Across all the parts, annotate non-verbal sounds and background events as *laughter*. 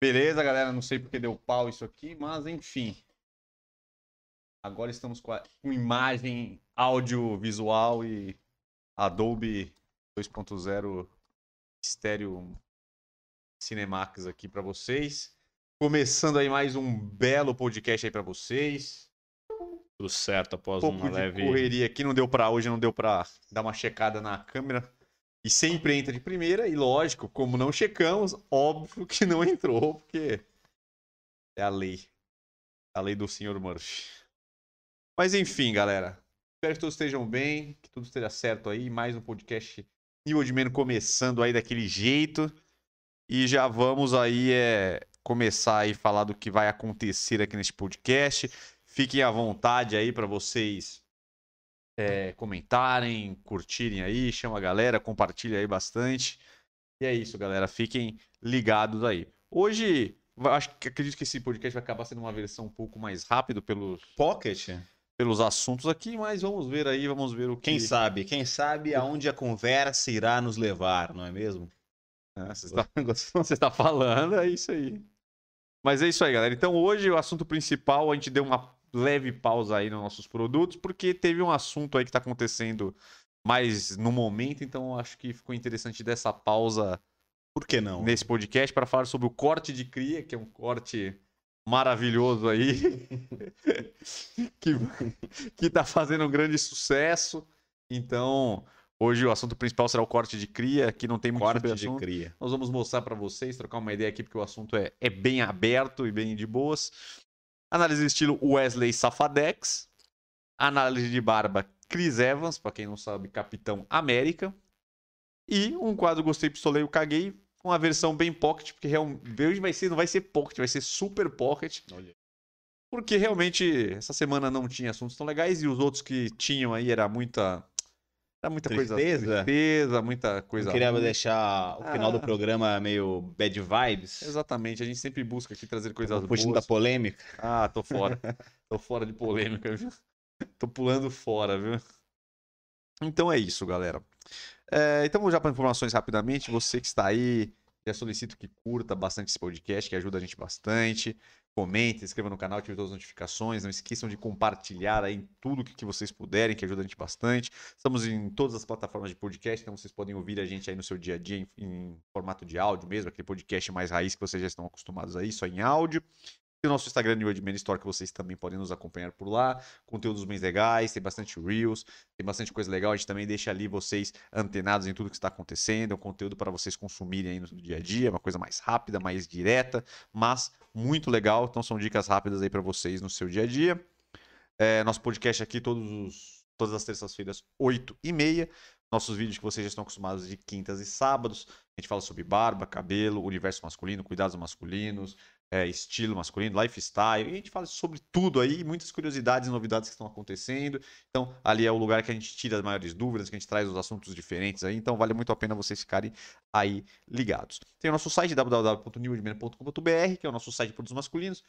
Beleza, galera, não sei porque deu pau isso aqui, mas enfim. Agora estamos com, a, com imagem, áudio, visual e Adobe 2.0 Stereo Cinemax aqui para vocês. Começando aí mais um belo podcast aí para vocês. Tudo certo após Um pouco uma de leve. correria aqui, não deu para hoje, não deu para dar uma checada na câmera. E sempre entra de primeira, e lógico, como não checamos, óbvio que não entrou, porque é a lei. A lei do Sr. Murphy. Mas enfim, galera. Espero que todos estejam bem, que tudo esteja certo aí. Mais um podcast nível de menos começando aí daquele jeito. E já vamos aí é, começar aí falar do que vai acontecer aqui neste podcast. Fiquem à vontade aí para vocês é, comentarem, curtirem aí, chama a galera, compartilha aí bastante. E é isso, galera. Fiquem ligados aí. Hoje, acho que acredito que esse podcast vai acabar sendo uma versão um pouco mais rápido pelos, Pocket? pelos assuntos aqui, mas vamos ver aí, vamos ver o que. Quem sabe? Quem sabe aonde a conversa irá nos levar, não é mesmo? É, você está você está falando, é isso aí. Mas é isso aí, galera. Então hoje o assunto principal, a gente deu uma leve pausa aí nos nossos produtos, porque teve um assunto aí que está acontecendo mais no momento, então acho que ficou interessante dessa pausa Por que não? nesse podcast para falar sobre o corte de cria, que é um corte maravilhoso aí, *laughs* que, que tá fazendo um grande sucesso. Então, hoje o assunto principal será o corte de cria, que não tem muito Corte de cria. Nós vamos mostrar para vocês, trocar uma ideia aqui, porque o assunto é, é bem aberto e bem de boas. Análise de estilo Wesley Safadex. Análise de barba Chris Evans, para quem não sabe, Capitão América. E um quadro Gostei, Pistolei, eu Caguei, com a versão bem pocket, porque realmente hoje vai ser, não vai ser pocket, vai ser super pocket. Olha. Porque realmente essa semana não tinha assuntos tão legais e os outros que tinham aí era muita. Era muita coisa. Tristeza? Tristeza, muita coisa. Eu queria ruim. deixar o final do Ah. programa meio bad vibes. Exatamente, a gente sempre busca aqui trazer coisas Fugindo da boas. polêmica. Ah, tô fora. *laughs* tô fora de polêmica, viu? Tô pulando fora, viu? Então é isso, galera. É, então vamos já para informações rapidamente. Você que está aí, já solicito que curta bastante esse podcast, que ajuda a gente bastante. Comente, inscreva no canal, ative todas as notificações. Não esqueçam de compartilhar aí tudo que, que vocês puderem, que ajuda a gente bastante. Estamos em todas as plataformas de podcast, então vocês podem ouvir a gente aí no seu dia a dia em, em formato de áudio mesmo, aquele podcast mais raiz que vocês já estão acostumados aí, só em áudio. Tem o nosso Instagram New Admin Store, que vocês também podem nos acompanhar por lá. Conteúdos bem legais, tem bastante Reels, tem bastante coisa legal. A gente também deixa ali vocês antenados em tudo que está acontecendo. É um conteúdo para vocês consumirem aí no dia a dia, uma coisa mais rápida, mais direta, mas muito legal. Então são dicas rápidas aí para vocês no seu dia a dia. É, nosso podcast aqui todos os, todas as terças-feiras, 8 e meia. Nossos vídeos que vocês já estão acostumados de quintas e sábados. A gente fala sobre barba, cabelo, universo masculino, cuidados masculinos, é, estilo masculino, lifestyle. E a gente fala sobre tudo aí, muitas curiosidades e novidades que estão acontecendo. Então, ali é o lugar que a gente tira as maiores dúvidas, que a gente traz os assuntos diferentes aí. Então, vale muito a pena vocês ficarem aí ligados. Tem o nosso site www.newedman.com.br, que é o nosso site de produtos masculinos.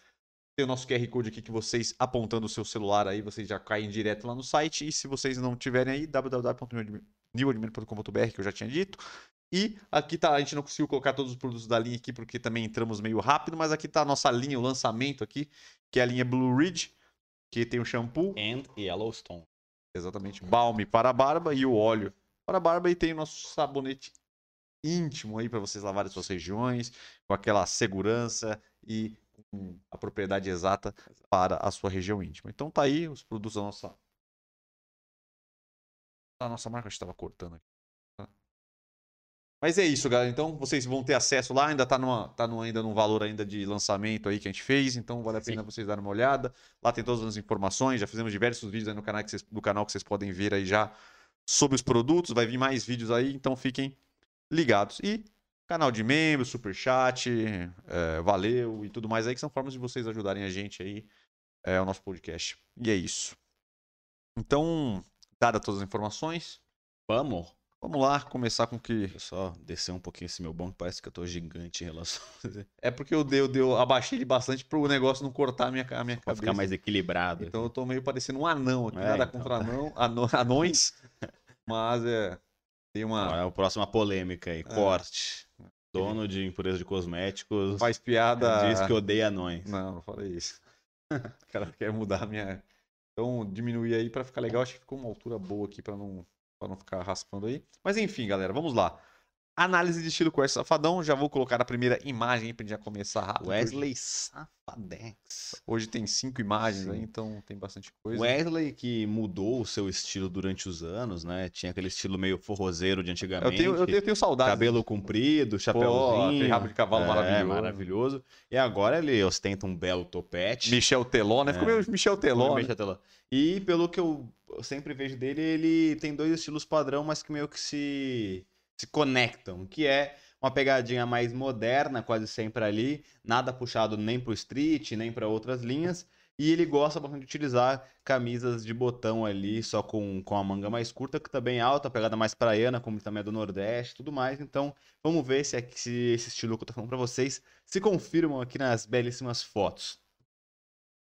Tem o nosso QR Code aqui que vocês apontando o seu celular aí, vocês já caem direto lá no site. E se vocês não tiverem aí, www.newedman.com.br, que eu já tinha dito. E aqui tá, a gente não conseguiu colocar todos os produtos da linha aqui porque também entramos meio rápido, mas aqui tá a nossa linha, o lançamento aqui, que é a linha Blue Ridge, que tem o shampoo, And Yellowstone. exatamente, balme para a barba e o óleo para a barba e tem o nosso sabonete íntimo aí para vocês lavarem suas regiões com aquela segurança e com a propriedade exata para a sua região íntima. Então tá aí os produtos da nossa da nossa marca, a estava cortando aqui. Mas é isso, galera. Então vocês vão ter acesso lá, ainda tá, numa, tá no, ainda num valor ainda de lançamento aí que a gente fez, então vale a pena vocês darem uma olhada. Lá tem todas as informações, já fizemos diversos vídeos aí no canal que vocês, do canal que vocês podem ver aí já sobre os produtos, vai vir mais vídeos aí, então fiquem ligados. E canal de membros, superchat, é, valeu e tudo mais aí, que são formas de vocês ajudarem a gente aí, é, o nosso podcast. E é isso. Então, dadas todas as informações, Vamos? Vamos lá começar com que Deixa eu só descer um pouquinho esse meu banco, parece que eu tô gigante em relação. *laughs* É porque eu, dei, eu, dei, eu abaixei ele bastante pro negócio não cortar a minha, a minha pra cabeça. ficar mais equilibrado. Então eu tô meio parecendo um anão aqui. É, Nada então. contra anão, ano- *laughs* anões. Mas é. Tem uma. Agora, a próxima polêmica aí, corte. *laughs* Dono de empresa de cosméticos. Faz piada. Diz que odeia anões. Não, não falei isso. o cara quer mudar a minha. Então, diminuir aí pra ficar legal. Acho que ficou uma altura boa aqui pra não, pra não ficar raspando aí. Mas enfim, galera, vamos lá. Análise de estilo Quest Safadão. Já vou colocar a primeira imagem gente já começar rápido. Wesley Safadex. Hoje tem cinco imagens aí, então tem bastante coisa. Wesley que mudou o seu estilo durante os anos, né? Tinha aquele estilo meio forrozeiro de antigamente. Eu tenho, eu tenho, eu tenho saudade. Cabelo comprido, Pô, chapéuzinho. aquele rabo de cavalo É, maravilhoso. maravilhoso. E agora ele ostenta um belo topete. Michel Teló, né? Ficou É. meio Michel Teló, né? Até lá. E pelo que eu sempre vejo dele, ele tem dois estilos padrão, mas que meio que se, se conectam, que é uma pegadinha mais moderna, quase sempre ali, nada puxado nem pro street, nem para outras linhas. E ele gosta bastante de utilizar camisas de botão ali, só com, com a manga mais curta, que também é alta, pegada mais praiana, como também é do Nordeste tudo mais. Então, vamos ver se, é, se esse estilo que eu tô falando pra vocês se confirmam aqui nas belíssimas fotos.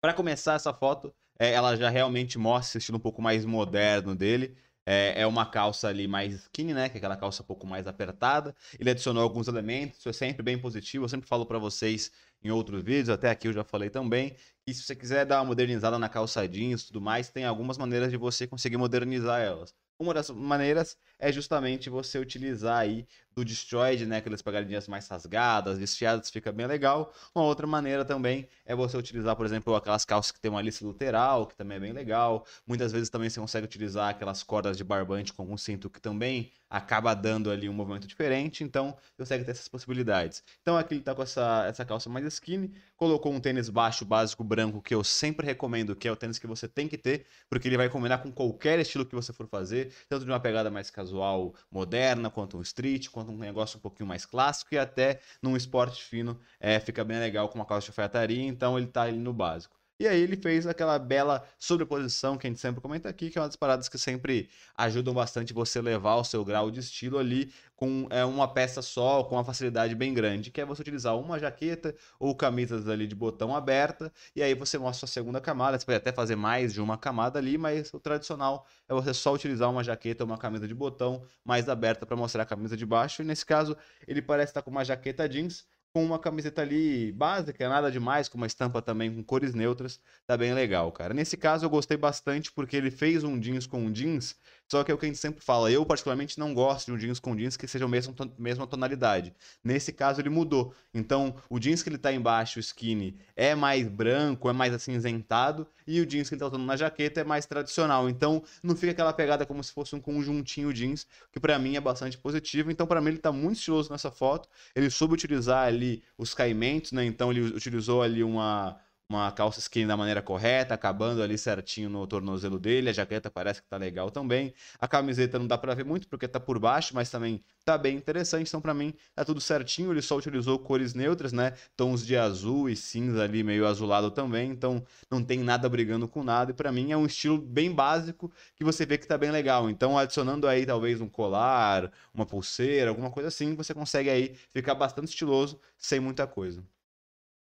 Para começar essa foto, é, ela já realmente mostra esse estilo um pouco mais moderno dele. É, é uma calça ali mais skinny, né? Que é aquela calça um pouco mais apertada. Ele adicionou alguns elementos, isso é sempre bem positivo. Eu sempre falo para vocês em outros vídeos, até aqui eu já falei também. E se você quiser dar uma modernizada na calça jeans e tudo mais, tem algumas maneiras de você conseguir modernizar elas. Uma das maneiras é justamente você utilizar aí do Destroyed, né? Aquelas pegadinhas mais rasgadas, desfiadas, fica bem legal. Uma outra maneira também é você utilizar, por exemplo, aquelas calças que tem uma lista lateral, que também é bem legal. Muitas vezes também você consegue utilizar aquelas cordas de barbante com um cinto que também acaba dando ali um movimento diferente. Então, você consegue ter essas possibilidades. Então, aqui ele tá com essa, essa calça mais skinny, colocou um tênis baixo básico branco, que eu sempre recomendo, que é o tênis que você tem que ter, porque ele vai combinar com qualquer estilo que você for fazer, tanto de uma pegada mais casual, moderna, quanto um street, quanto um negócio um pouquinho mais clássico e até num esporte fino, é, fica bem legal com uma calça de alfaiataria, então ele tá ali no básico. E aí ele fez aquela bela sobreposição que a gente sempre comenta aqui, que é uma das paradas que sempre ajudam bastante você levar o seu grau de estilo ali com é, uma peça só, com uma facilidade bem grande, que é você utilizar uma jaqueta ou camisas ali de botão aberta, e aí você mostra a segunda camada, você pode até fazer mais de uma camada ali, mas o tradicional é você só utilizar uma jaqueta ou uma camisa de botão mais aberta para mostrar a camisa de baixo, e nesse caso ele parece estar com uma jaqueta jeans, com uma camiseta ali básica, nada demais, com uma estampa também com cores neutras, tá bem legal, cara. Nesse caso eu gostei bastante porque ele fez um jeans com um jeans, só que é o que a gente sempre fala, eu particularmente não gosto de um jeans com jeans que seja a mesma, mesma tonalidade. Nesse caso ele mudou. Então, o jeans que ele tá embaixo, o skinny, é mais branco, é mais acinzentado, e o jeans que ele tá usando na jaqueta é mais tradicional. Então, não fica aquela pegada como se fosse um conjuntinho jeans, que pra mim é bastante positivo. Então, pra mim ele tá muito estiloso nessa foto. Ele soube utilizar ali os caimentos, né? Então, ele utilizou ali uma uma calça skinny da maneira correta, acabando ali certinho no tornozelo dele, a jaqueta parece que tá legal também. A camiseta não dá pra ver muito porque tá por baixo, mas também tá bem interessante, então pra mim tá tudo certinho, ele só utilizou cores neutras, né? Tons de azul e cinza ali meio azulado também, então não tem nada brigando com nada e pra mim é um estilo bem básico que você vê que tá bem legal. Então adicionando aí talvez um colar, uma pulseira, alguma coisa assim, você consegue aí ficar bastante estiloso sem muita coisa.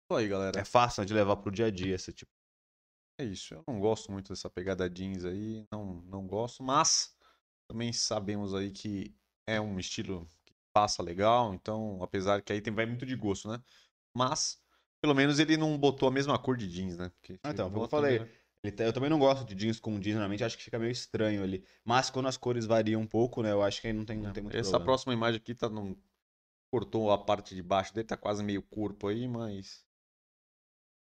Isso aí, galera. É fácil né, de levar pro dia a dia esse tipo. É isso. Eu não gosto muito dessa pegada jeans aí. Não, não gosto, mas também sabemos aí que é um estilo que passa legal. Então, apesar que aí tem, vai muito de gosto, né? Mas, pelo menos ele não botou a mesma cor de jeans, né? Porque Ah, então, como eu falei, né? Tá- Eu também não gosto de jeans com jeans, normalmente acho que fica meio estranho ali. Mas quando as cores variam um pouco, né? Eu acho que aí não tem, não tem muito Essa problema. próxima imagem aqui tá num... cortou a parte de baixo dele, tá quase meio corpo aí, mas.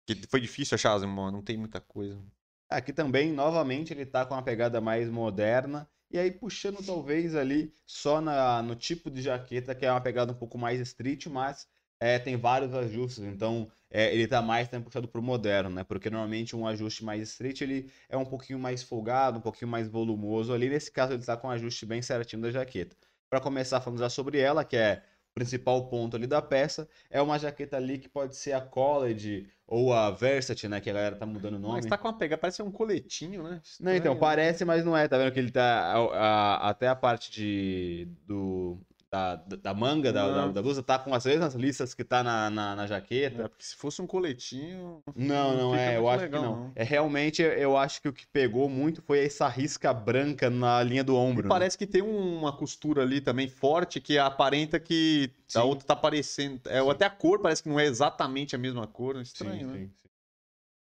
Que foi difícil achar, mano. Não tem muita coisa. Aqui também, novamente, ele tá com uma pegada mais moderna. E aí, puxando talvez ali só na, no tipo de jaqueta, que é uma pegada um pouco mais street, mas é, tem vários ajustes. Então, é, ele tá mais também puxado pro moderno, né? Porque normalmente um ajuste mais street, ele é um pouquinho mais folgado, um pouquinho mais volumoso ali. Nesse caso, ele tá com um ajuste bem certinho da jaqueta. Para começar, vamos já sobre ela, que é principal ponto ali da peça. É uma jaqueta ali que pode ser a College ou a Versace, né? Que a galera tá mudando o nome. Mas tá com uma pegada, parece um coletinho, né? Não, então, Estranho, né? parece, mas não é. Tá vendo que ele tá. a- a- até a parte de. Do, da, da manga da, da, Não. da blusa tá com as mesmas listas que tá na, na, na É, jaqueta. porque se fosse um coletinho. Não, não fica é, eu acho legal, que não. É realmente, eu acho que o que pegou muito foi essa risca branca na linha do E ombro. né? parece que tem um- uma costura ali também forte que aparenta que Sim. a outra tá parecendo. É, Sim. até a cor parece que não é exatamente a mesma cor. Sim, Estranho, né? sim, sim.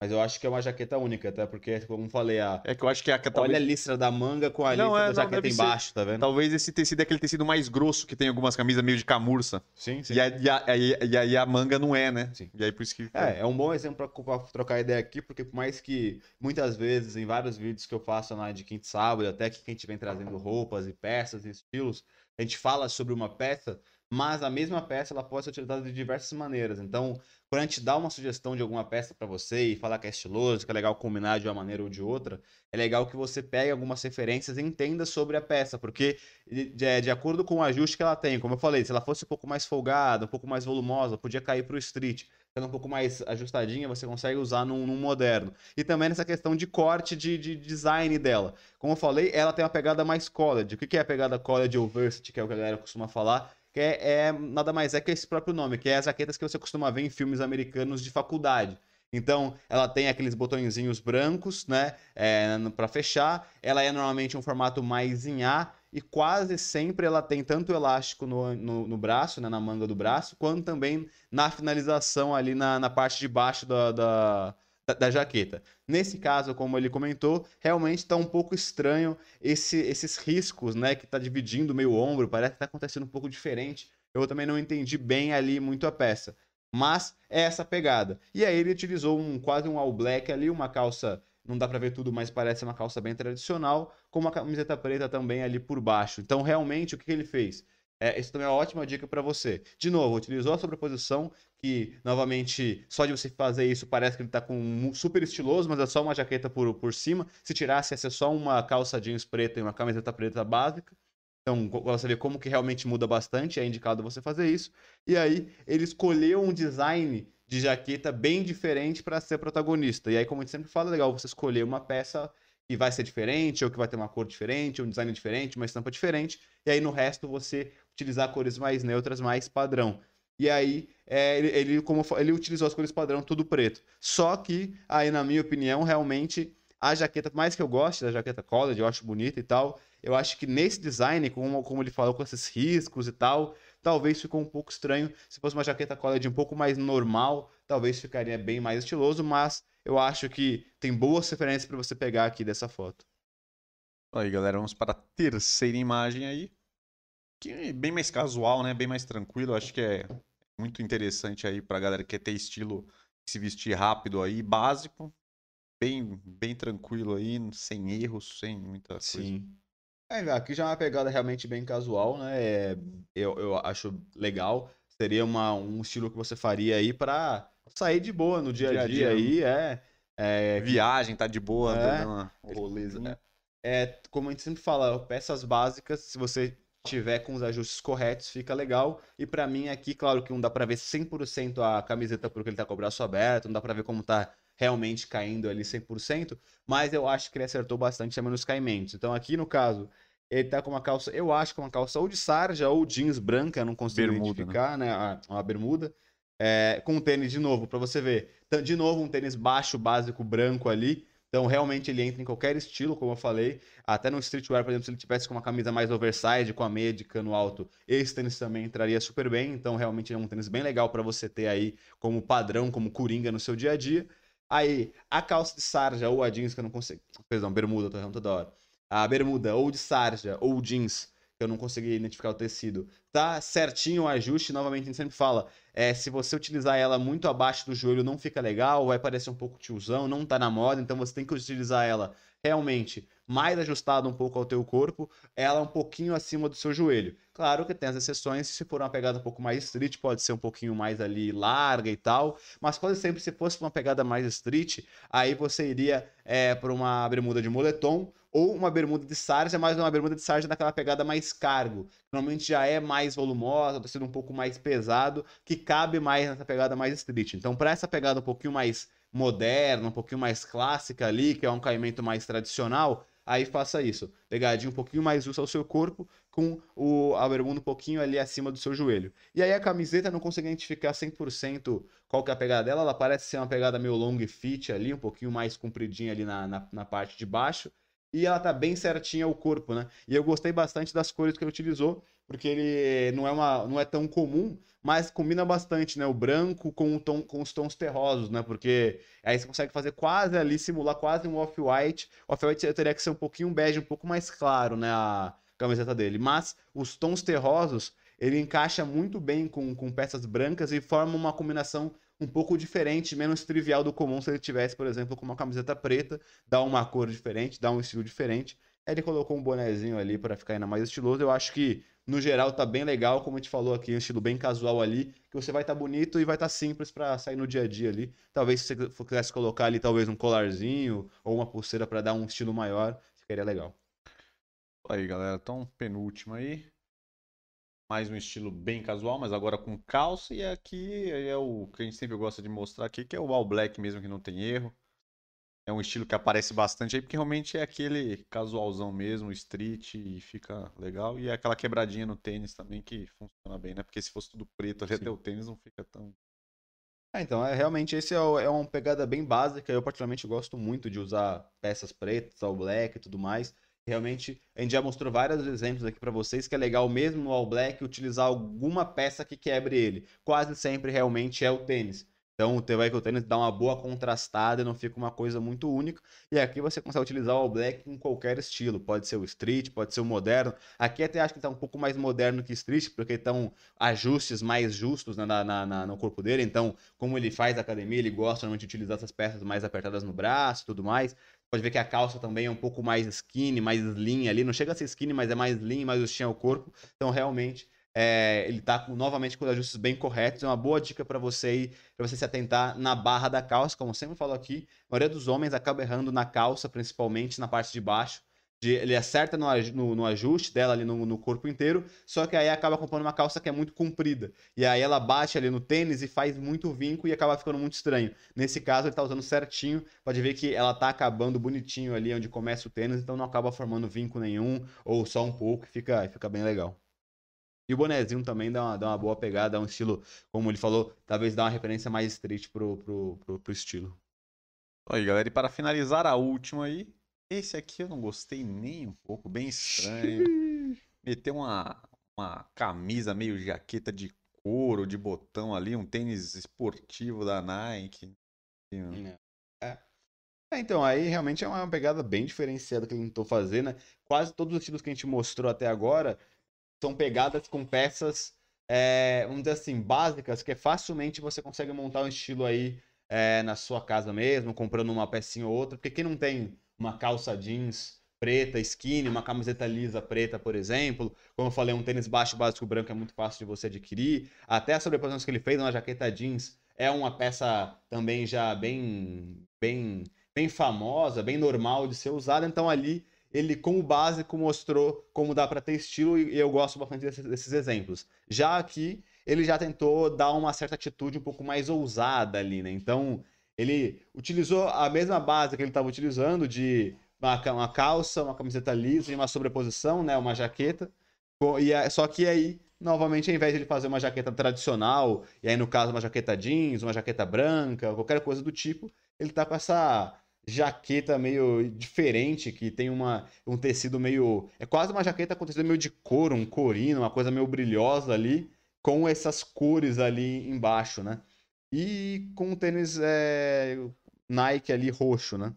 Mas eu acho que é uma jaqueta única, até porque, como falei, a... É que eu acho que a olha talvez, a listra da manga com a Não, listra é, da não, jaqueta ser. embaixo, tá vendo? talvez esse tecido é aquele tecido mais grosso que tem algumas camisas meio de camurça. Sim, sim. E, aí- e, aí- e a manga não é, né? Sim. E aí por isso que. É, é um bom exemplo pra, pra trocar ideia aqui, porque por mais que muitas vezes, em vários vídeos que eu faço na de quinta e sábado, até que quem estiver trazendo roupas e peças e estilos, a gente fala sobre uma peça, mas a mesma peça ela pode ser utilizada de diversas maneiras. Então, quando a gente dá uma sugestão de alguma peça pra você e falar que é estiloso, que é legal combinar de uma maneira ou de outra, é legal que você pegue algumas referências e entenda sobre a peça, porque de, de- de acordo com o ajuste que ela tem, como eu falei, se ela fosse um pouco mais folgada, um pouco mais volumosa, podia cair pro street sendo um pouco mais ajustadinha, você consegue usar num, num moderno. E também nessa questão de corte de, de design dela. Como eu falei, ela tem uma pegada mais college. O que que é a pegada college ou varsity, que é o que a galera costuma falar? Que é, é- nada mais é que esse próprio nome, que é as jaquetas que você costuma ver em filmes americanos de faculdade. Então, ela tem aqueles botõezinhos brancos, né, é, para fechar. Ela é normalmente um formato mais em A e quase sempre ela tem tanto elástico no, no, no braço, né, na manga do braço, quanto também na finalização ali na, na parte de baixo da, da, da, da jaqueta. Nesse caso, como ele comentou, realmente está um pouco estranho esse- esses riscos, né, que está dividindo o meio ombro, parece que está acontecendo um pouco diferente. Eu também não entendi bem ali muito a peça. Mas é essa pegada. E aí ele utilizou um quase um all black ali, uma calça, não dá pra ver tudo, mas parece uma calça bem tradicional, com uma camiseta preta também ali por baixo. Então, realmente, o que ele fez? É, isso também é uma ótima dica para você. De novo, utilizou a sobreposição, que, novamente, só de você fazer isso parece que ele tá com um super estiloso, mas é só uma jaqueta por, por cima. Se tirasse, ia ser só uma calça jeans preta e uma camiseta preta básica. Então, você vê como que realmente muda bastante, é indicado você fazer isso. E aí, ele escolheu um design de jaqueta bem diferente para ser protagonista. E aí, como a gente sempre fala, é legal você escolher uma peça que vai ser diferente, ou que vai ter uma cor diferente, um design diferente, uma estampa diferente. E aí, no resto, você utilizar cores mais neutras, mais padrão. E aí, é, ele, ele, como ele utilizou as cores padrão tudo preto. Só que, aí, na minha opinião, realmente, a jaqueta, mais que eu goste da jaqueta college, eu acho bonita e tal, eu acho que nesse design, como, como ele falou com esses riscos e tal, talvez ficou um pouco estranho. Se fosse uma jaqueta college um pouco mais normal, talvez ficaria bem mais estiloso, mas eu acho que tem boas referências para você pegar aqui dessa foto. Aí, galera, vamos para a terceira imagem aí. Que é bem mais casual, né? Bem mais tranquilo. Acho que é muito interessante aí pra galera que quer ter estilo se vestir rápido aí, básico. Bem, bem tranquilo aí, sem erros, sem muita coisa. Sim. É, aqui já é uma pegada realmente bem casual, né? É, eu, eu acho legal. Seria uma, um estilo que você faria aí pra sair de boa no dia a Dia dia, dia, aí, é. é Viagem, tá de boa, É. rolezinha. é, como a gente sempre fala, peças básicas, se você tiver com os ajustes corretos, fica legal. E pra mim aqui, claro que não dá pra ver 100% a camiseta porque ele tá com o braço aberto, não dá pra ver como tá realmente caindo ali 100%, mas eu acho que ele acertou bastante também nos caimentos. Então aqui no caso, ele tá com uma calça, eu acho que é uma calça ou de sarja ou jeans branca, não consigo Bermuda, identificar, né? a- Uma bermuda. É, com um tênis de novo, pra você ver. De novo, um tênis baixo, básico, branco ali. Então, realmente, ele entra em qualquer estilo, como eu falei. Até no streetwear, por exemplo, se ele tivesse com uma camisa mais oversize, com a meia de cano alto, esse tênis também entraria super bem. Então, realmente, é um tênis bem legal para você ter aí como padrão, como coringa no seu dia a dia. Aí, a calça de sarja ou a jeans, que eu não consigo. Perdão, bermuda, tô errando toda hora. A bermuda ou de sarja ou jeans, que eu não consegui identificar o tecido, tá certinho o ajuste. Novamente, a gente sempre fala, é, se você utilizar ela muito abaixo do joelho, não fica legal, vai parecer um pouco tiozão, não tá na moda, então você tem que utilizar ela realmente mais ajustada um pouco ao teu corpo, ela um pouquinho acima do seu joelho. Claro que tem as exceções, se for uma pegada um pouco mais street, pode ser um pouquinho mais ali larga e tal, mas quase sempre se fosse uma pegada mais street, aí você iria é, para uma bermuda de moletom ou uma bermuda de sarja, mas uma bermuda de sarja naquela pegada mais cargo. Normalmente já é mais volumosa, tecido um pouco mais pesado, que cabe mais nessa pegada mais street. Então, para essa pegada um pouquinho mais moderna, um pouquinho mais clássica ali, que é um caimento mais tradicional, aí faça isso. Pegadinho um pouquinho mais justo ao seu corpo, com o, a bermuda um pouquinho ali acima do seu joelho. E aí a camiseta não consegui identificar 100% qual que é a pegada dela, ela parece ser uma pegada meio long fit ali, um pouquinho mais compridinha ali na, na, na parte de baixo. E ela tá bem certinha o corpo, né? E eu gostei bastante das cores que ele utilizou, porque ele não é, uma, não é tão comum, mas combina bastante, né? O branco com, o tom, com os tons terrosos, né? Porque aí você consegue fazer quase ali, simular quase um off-white. Off-white teria que ser um pouquinho bege, um pouco mais claro, né? A camiseta dele. Mas os tons terrosos, ele encaixa muito bem com, com peças brancas e forma uma combinação um pouco diferente, menos trivial do comum se ele tivesse, por exemplo, com uma camiseta preta, dá uma cor diferente, dá um estilo diferente. Ele colocou um bonezinho ali para ficar ainda mais estiloso. Eu acho que, no geral, tá bem legal, como a gente falou aqui, um estilo bem casual ali, que você vai estar tá bonito e vai estar tá simples para sair no dia a dia ali. Talvez se você quisesse colocar ali talvez um colarzinho ou uma pulseira para dar um estilo maior, ficaria legal. Aí, galera, então penúltimo aí mais um estilo bem casual, mas agora com calça. E aqui é o que a gente sempre gosta de mostrar aqui, que é o all black mesmo, que não tem erro. É um estilo que aparece bastante aí, porque realmente é aquele casualzão mesmo, street, e fica legal. E é aquela quebradinha no tênis também que funciona bem, né? Porque se fosse tudo preto ali, Sim. até o tênis não fica tão. É, então, é, realmente esse é, é uma pegada bem básica. Eu, particularmente, gosto muito de usar peças pretas, all black e tudo mais. Realmente, a gente já mostrou vários exemplos aqui para vocês que é legal mesmo no All Black utilizar alguma peça que quebre ele. Quase sempre realmente é o tênis. Então, o vai que o tênis dá uma boa contrastada e não fica uma coisa muito única. E aqui você consegue utilizar o All Black em qualquer estilo. Pode ser o street, pode ser o moderno. Aqui até acho que está um pouco mais moderno que street, porque estão ajustes mais justos né, na, na, na, no corpo dele. Então, como ele faz academia, ele gosta normalmente de utilizar essas peças mais apertadas no braço e tudo mais. Pode ver que a calça também é um pouco mais skinny, mais slim ali. Não chega a ser skinny, mas é mais slim, mais justinho ao corpo. Então, realmente, é, ele está novamente com os ajustes bem corretos. É uma boa dica para você para você se atentar na barra da calça. Como sempre falo aqui, a maioria dos homens acaba errando na calça, principalmente na parte de baixo de, ele acerta no, no, no, ajuste dela ali no, no, corpo inteiro, só que aí acaba comprando uma calça que é muito comprida. E aí ela bate ali no tênis e faz muito vinco e acaba ficando muito estranho. Nesse caso, ele tá usando certinho, pode ver que ela tá acabando bonitinho ali onde começa o tênis, então não acaba formando vinco nenhum, ou só um pouco, e fica, fica bem legal. E o bonezinho também dá uma, dá uma boa pegada, dá um estilo, como ele falou, talvez dá uma referência mais street pro, pro, pro, pro estilo. Aí, galera, e para finalizar a última aí, esse aqui eu não gostei nem um pouco, bem estranho. Meteu uma, uma camisa meio jaqueta de couro, de botão ali, um tênis esportivo da Nike. É. é. é. então, aí realmente é uma pegada bem diferenciada que ele tentou fazer, né? Quase todos os estilos que a gente mostrou até agora são pegadas com peças, é, vamos dizer assim, básicas, que facilmente você consegue montar um estilo aí é, na sua casa mesmo, comprando uma pecinha ou outra, porque quem não tem uma calça jeans preta, skinny, uma camiseta lisa preta, por exemplo. Como eu falei, um tênis baixo básico branco é muito fácil de você adquirir. Até a sobreposição que ele fez uma jaqueta jeans é uma peça também já bem, bem, bem famosa, bem normal de ser usada. Então ali ele, como básico, mostrou como dá para ter estilo e eu gosto bastante desses, desses exemplos. Já aqui, ele já tentou dar uma certa atitude um pouco mais ousada ali, né? Então, ele utilizou a mesma base que ele estava utilizando de uma, calça, uma camiseta lisa e uma sobreposição, né, uma jaqueta. E é, só que aí, novamente, ao invés de ele fazer uma jaqueta tradicional, e aí no caso uma jaqueta jeans, uma jaqueta branca, qualquer coisa do tipo, ele tá com essa jaqueta meio diferente, que tem uma, um tecido meio. É quase uma jaqueta com tecido meio de couro, um corino, uma coisa meio brilhosa ali, com essas cores ali embaixo, né? E com o tênis é, Nike ali roxo, né?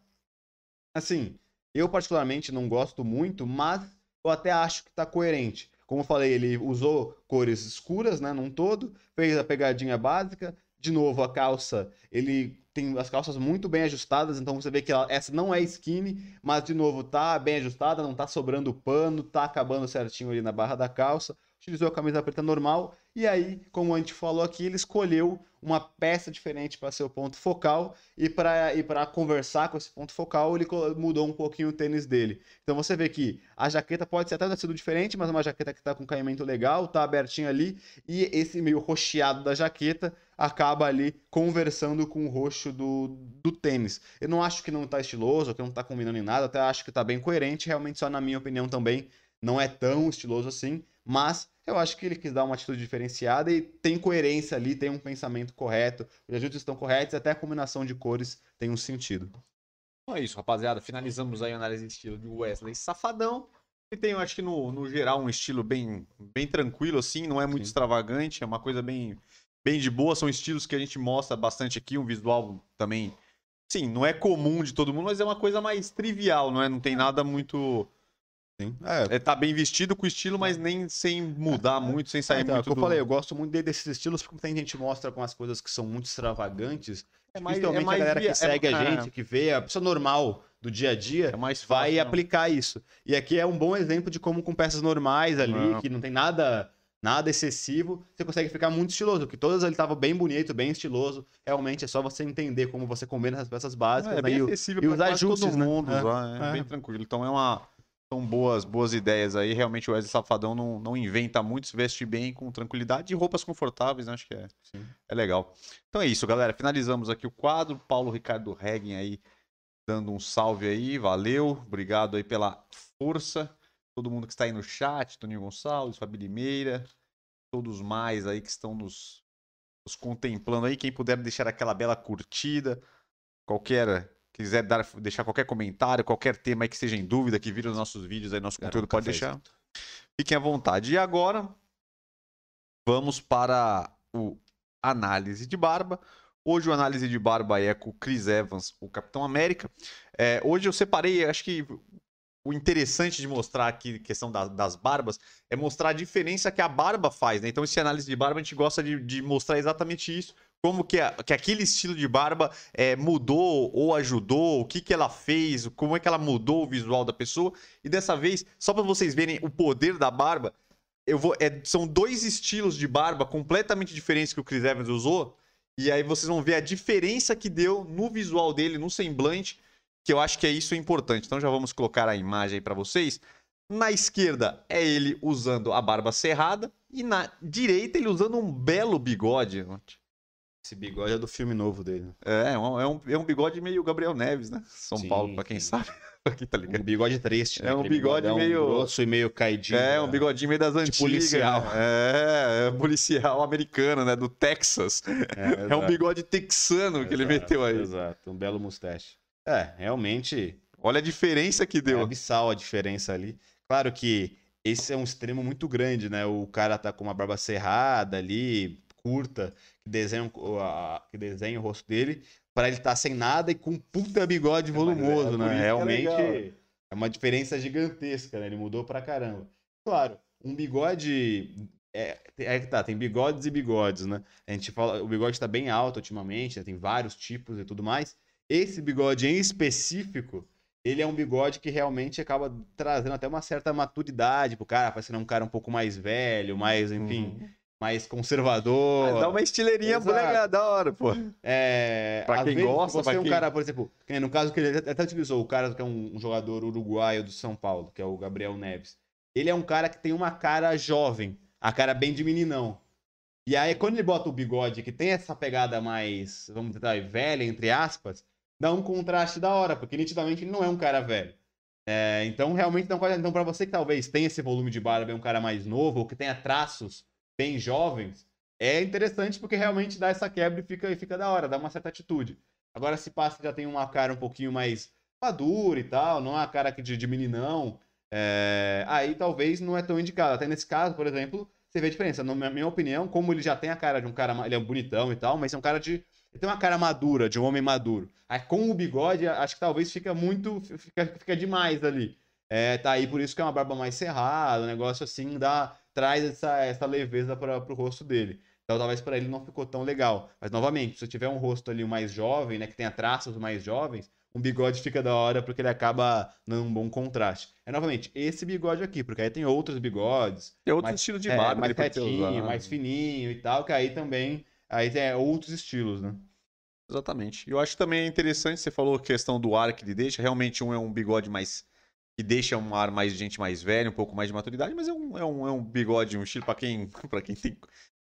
Assim, eu particularmente não gosto muito, mas eu até acho que tá coerente. Como eu falei, ele usou cores escuras, né, num todo, fez a pegadinha básica. De novo, a calça, ele tem as calças muito bem ajustadas, então você vê que ela, essa não é skinny, mas de novo tá bem ajustada, não tá sobrando pano, tá acabando certinho ali na barra da calça. Utilizou a camisa preta normal e aí, como a gente falou aqui, ele escolheu uma peça diferente para ser o ponto focal e para conversar com esse ponto focal, ele mudou um pouquinho o tênis dele. Então você vê que a jaqueta pode ser até ter sido diferente, mas é uma jaqueta que está com caimento legal, tá abertinha ali, e esse meio roxeado da jaqueta acaba ali conversando com o roxo do, do tênis. Eu não acho que não está estiloso, que não está combinando em nada, até acho que está bem coerente, realmente só na minha opinião também não é tão estiloso assim, mas eu acho que ele quis dar uma atitude diferenciada e tem coerência ali, tem um pensamento correto, os ajustes estão corretos, até a combinação de cores tem um sentido. Então é isso, rapaziada. Finalizamos aí a análise de estilo de Wesley Safadão. Ele tem, eu acho que no, no geral, um estilo bem, bem tranquilo, assim, não é muito Sim. extravagante, é uma coisa bem, bem de boa. São estilos que a gente mostra bastante aqui, um visual também. Sim, não é comum de todo mundo, mas é uma coisa mais trivial, não é? Não tem nada muito. Sim. É, É, tá bem vestido com o estilo, mas nem sem mudar muito, sem sair então, é o muito eu do... falei, eu gosto muito de- desses estilos porque tem gente que mostra com as coisas que são muito extravagantes, É mais- principalmente é mais a galera via- que segue é- a gente, que vê a pessoa normal do dia a dia, É mais vai fácil, né? aplicar isso. E aqui é um bom exemplo de como com peças normais ali, Não. que não tem nada nada excessivo, você consegue ficar muito estiloso, porque todas ele tava bem bonito, bem estiloso. Realmente é só você entender como você combina essas peças básicas, É, é né? bem E acessível e pra os ajustes, todo né? mundo É, usar, é, é. bem tranquilo. Então é uma são boas boas ideias aí. Realmente o Wesley Safadão não, não inventa muito, se veste bem com tranquilidade e roupas confortáveis, né? acho que é, Sim. é legal. Então é isso, galera. Finalizamos aqui o quadro. Paulo Ricardo Reggen aí dando um salve aí, valeu, obrigado aí pela força. Todo mundo que está aí no chat, Toninho Gonçalves, Fabi Limeira, todos mais aí que estão nos, nos contemplando aí. Quem puder deixar aquela bela curtida, qualquer quiser dar, deixar qualquer comentário, qualquer tema aí que seja em dúvida, que vira os nossos vídeos aí, nosso Quero conteúdo, um pode deixar. Fiquem à vontade. E agora, vamos para o análise de barba. Hoje o análise de barba é com o Chris Evans, o Capitão América. É, hoje eu separei, acho que o interessante de mostrar aqui, questão da- das barbas, é mostrar a diferença que a barba faz, né? Então, esse análise de barba, a gente gosta de, de mostrar exatamente isso. Como que, a- que aquele estilo de barba é, mudou ou ajudou, o que, que ela fez, como é que ela mudou o visual da pessoa. E dessa vez, só para vocês verem o poder da barba, eu vou, é, são dois estilos de barba completamente diferentes que o Chris Evans usou. E aí vocês vão ver a diferença que deu no visual dele, no semblante, que eu acho que é isso importante. Então já vamos colocar a imagem aí para vocês. Na esquerda é ele usando a barba cerrada e na direita ele usando um belo bigode. Esse bigode é do filme novo dele. É, é um, é um, é um bigode meio Gabriel Neves, né? São Sim, Paulo, pra quem sim. sabe. *laughs* quem tá Um ligado. bigode triste, né? É um Aquele bigode meio- grosso e meio caidinho. É, um né? bigodinho meio das antigas. policial. É, é policial americano, né? Do Texas. *laughs* É um exato, bigode texano que ele exato, meteu aí. Exato, um belo mustache. É, realmente Olha a diferença que é deu. abissal a diferença ali. Claro que esse é um extremo muito grande, né? O cara tá com uma barba cerrada ali, curta, que desenha, a- que desenha o rosto dele, pra ele estar sem nada e com um puta bigode volumoso, é por né? é Realmente legal. é uma diferença gigantesca, né? Ele mudou pra caramba. Claro, um bigode. É, é que tá, tem bigodes e bigodes, né? A gente fala, o bigode tá bem alto ultimamente, né? tem vários tipos e tudo mais. Esse bigode em específico, ele é um bigode que realmente acaba trazendo até uma certa maturidade pro cara, parecendo um cara um pouco mais velho, mais, enfim, Uhum. Mais conservador. Mas dá uma estileirinha da hora, pô. É, Pra quem vezes, gosta, você pra é um quem- cara, por exemplo, no caso que ele até utilizou, o cara que é um, um jogador uruguaio do São Paulo, que é o Gabriel Neves. Ele é um cara que tem uma cara jovem, a cara bem de meninão. E aí, quando ele bota o bigode, que tem essa pegada mais, vamos tentar, velha, entre aspas, dá um contraste da hora, porque nitidamente ele não é um cara velho. É, então, realmente, não. Então, pra você que talvez tenha esse volume de barba, é um cara mais novo, ou que tenha traços bem jovens, é interessante porque realmente dá essa quebra e fica, e fica da hora, dá uma certa atitude. Agora, se passa já tem uma cara um pouquinho mais madura e tal, não é uma cara de, de meninão, é, aí talvez não é tão indicado. Até nesse caso, por exemplo, você vê a diferença. Na minha opinião, como ele já tem a cara de um cara, ele é bonitão e tal, mas é um cara de. Ele tem uma cara madura, de um homem maduro. Aí com o bigode, acho que talvez fica muito. Fica, fica demais ali. É, tá aí por isso que é uma barba mais cerrada, um negócio assim, dá, traz essa, essa leveza para pro rosto dele. Então talvez para ele não ficou tão legal. Mas novamente, se tiver um rosto ali mais jovem, né, que tenha traços mais jovens, um bigode fica da hora porque ele acaba dando um bom contraste. É novamente esse bigode aqui, porque aí tem outros bigodes, Tem outro mais- estilo de é, barba mais pode ter retinho, mais fininho e tal, que aí também aí tem outros estilos, né? Exatamente. Eu acho também interessante, você falou a questão do ar que ele deixa. Realmente um é um bigode mais. Que deixa um ar mais de gente mais velha, um pouco mais de maturidade, mas é um, é um, é um bigode, um estilo pra quem, *laughs* pra quem tem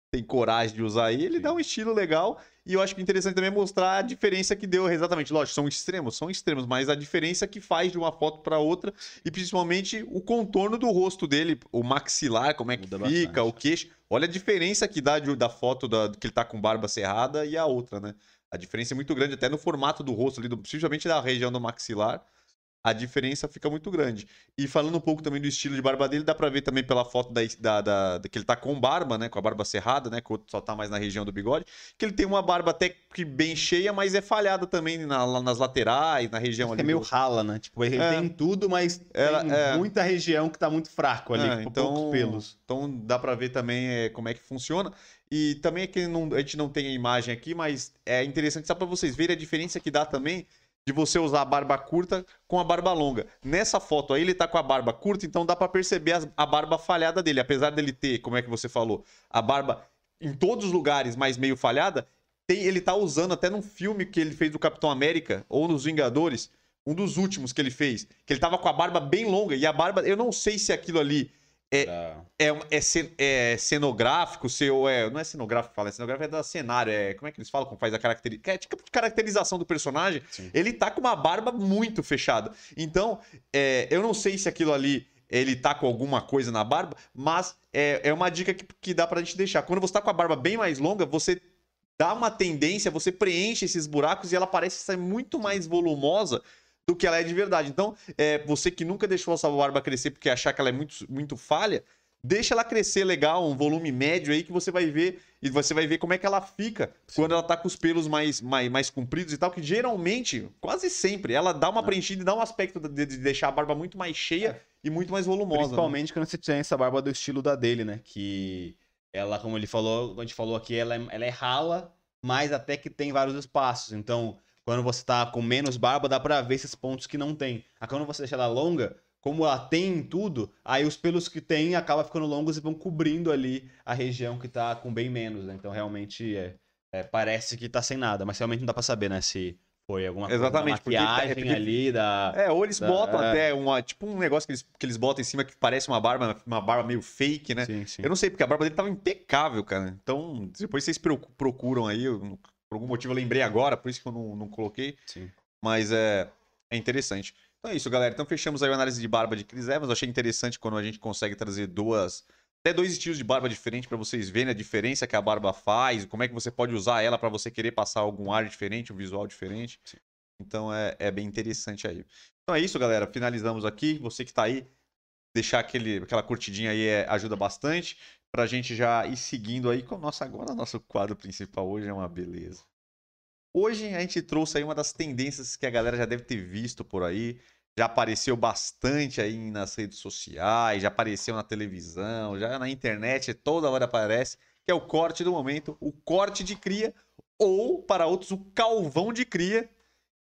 tem coragem de usar aí, ele Sim. dá um estilo legal. E eu acho que é interessante também mostrar a diferença que deu exatamente. Lógico, são extremos, são extremos, mas a diferença que faz de uma foto para outra e principalmente o contorno do rosto dele, o maxilar, como é que Muda fica, bastante. o queixo. Olha a diferença que dá de- da foto da, que ele tá com barba cerrada e a outra, né? A diferença é muito grande, até no formato do rosto ali, do- principalmente da região do maxilar. A diferença fica muito grande. E falando um pouco também do estilo de barba dele, dá pra ver também pela foto da, da, da- da- que ele tá com barba, né? Com a barba cerrada, né? Que o outro só tá mais na região do bigode. Que ele tem uma barba até que bem cheia, mas é falhada também na- nas laterais, na região ali. É meio do- rala, né? Tipo, ele É. tem tudo, mas Ela- tem é. muita região que tá muito fraco ali, É, com então, poucos pelos. Então dá pra ver também é, como é que funciona. E também é que não- a gente não tem a imagem aqui, mas é interessante só pra vocês verem a diferença que dá também de você usar a barba curta com a barba longa. Nessa foto aí ele tá com a barba curta, então dá pra perceber a barba falhada dele. Apesar dele ter, como é que você falou, a barba em todos os lugares, mas meio falhada, tem- ele tá usando até num filme que ele fez do Capitão América ou nos Vingadores, um dos últimos que ele fez, que ele tava com a barba bem longa e a barba, eu não sei se aquilo ali. É, é, cen- é cenográfico, se ou é. Não é cenográfico que fala, é cenográfico é da cenário. É, como é que eles falam? Como faz a caracterização? É tipo de caracterização do personagem. Sim. Ele tá com uma barba muito fechada. Então, é, eu não sei se aquilo ali ele tá com alguma coisa na barba, mas é, é uma dica que, que dá pra gente deixar. Quando você tá com a barba bem mais longa, você dá uma tendência, você preenche esses buracos e ela parece ser muito mais volumosa do que ela é de verdade. Então, é, você que nunca deixou a sua barba crescer porque achar que ela é muito, muito falha, deixa ela crescer legal, um volume médio aí que você vai ver e você vai ver como é que ela fica quando ela tá com os pelos mais, mais, mais compridos e tal, que geralmente, quase sempre, ela dá uma Ah. preenchida e dá um aspecto de, de deixar a barba muito mais cheia e muito mais volumosa. né? Principalmente quando você tem essa barba do estilo da dele, né? Que ela, como ele falou, a gente falou aqui, ela é, ela é rala, mas até que tem vários espaços. Então, quando você tá com menos barba, dá pra ver esses pontos que não tem. Aí quando você deixa ela longa, como ela tem em tudo, aí os pelos que tem acabam ficando longos e vão cobrindo ali a região que tá com bem menos, né? Então, realmente, é, é, parece que tá sem nada, mas realmente não dá pra saber, né? Se foi alguma coisa Exatamente, da porque- maquiagem é porque- ali, da... É, ou eles Da- botam é. até uma, tipo um negócio que eles, que eles botam em cima que parece uma barba, uma barba meio fake, né? Sim, sim. Eu não sei, porque a barba dele tava impecável, cara. Então, depois vocês procu- procuram aí. Por algum motivo eu lembrei agora, por isso que eu não, não coloquei. Sim. Mas é, é interessante. Então é isso, galera. Então fechamos aí a análise de barba de Chris Evans. Eu achei interessante quando a gente consegue trazer duas. Até dois estilos de barba diferentes para vocês verem a diferença que a barba faz, como é que você pode usar ela para você querer passar algum ar diferente, um visual diferente. Sim. Então é, é bem interessante aí. Então é isso, galera. Finalizamos aqui. Você que tá aí, deixar aquele, aquela curtidinha aí é- ajuda bastante. Pra gente já ir seguindo aí com nossa agora nosso quadro principal hoje é uma beleza. Hoje a gente trouxe aí uma das tendências que a galera já deve ter visto por aí. Já apareceu bastante aí nas redes sociais, já apareceu na televisão, já na internet, toda hora aparece, que é o corte do momento, o corte de cria, ou, para outros, o calvão de cria,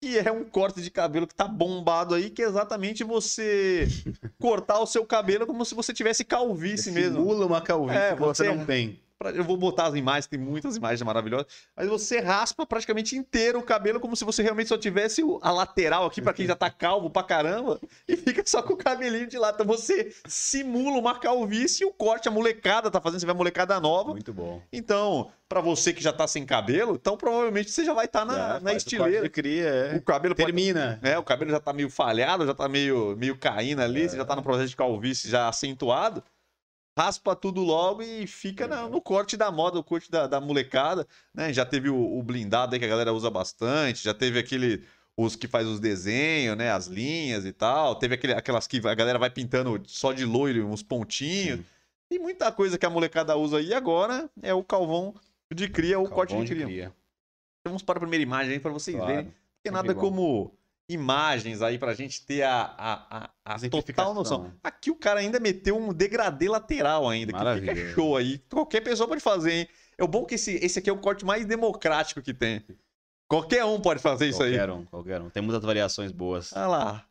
que é um corte de cabelo que tá bombado aí, que é exatamente você *laughs* cortar o seu cabelo como se você tivesse calvície mesmo. Simula uma calvície É, que você você- não tem. Eu vou botar as imagens, tem muitas imagens maravilhosas. Mas você raspa praticamente inteiro o cabelo, como se você realmente só tivesse o- a lateral aqui, pra quem já tá calvo pra caramba, e fica só com o cabelinho de lado. Então você simula uma calvície e o corte, a molecada tá fazendo, você a molecada nova. Muito bom. Então, pra você que já tá sem cabelo, então provavelmente você já vai estar na, Já na o corte estileira. de cria, é. O cabelo pode Termina. é, o cabelo já tá meio falhado, já tá meio, meio caindo ali, você já tá no processo de calvície já acentuado. Raspa tudo logo e fica na- no corte da moda, o corte da, da molecada, né? Já teve o, o blindado aí que a galera usa bastante, já teve aquele, os que faz os desenhos, né? As linhas e tal. Teve aquele, aquelas que a galera vai pintando só de loiro, uns pontinhos. Sim. Tem muita coisa que a molecada usa aí. E agora é o calvão de cria, o corte de cria. cria. Então vamos para a primeira imagem aí para vocês Claro. verem. Porque nada como imagens aí pra gente ter a, a, a, a total noção. Aqui o cara ainda meteu um degradê lateral ainda, que fica Maravilha. show aí. Qualquer pessoa pode fazer, hein? É bom que esse, esse aqui é o corte mais democrático que tem. Qualquer um pode fazer isso aí. Qualquer um, qualquer um. Tem muitas variações boas. Olha lá.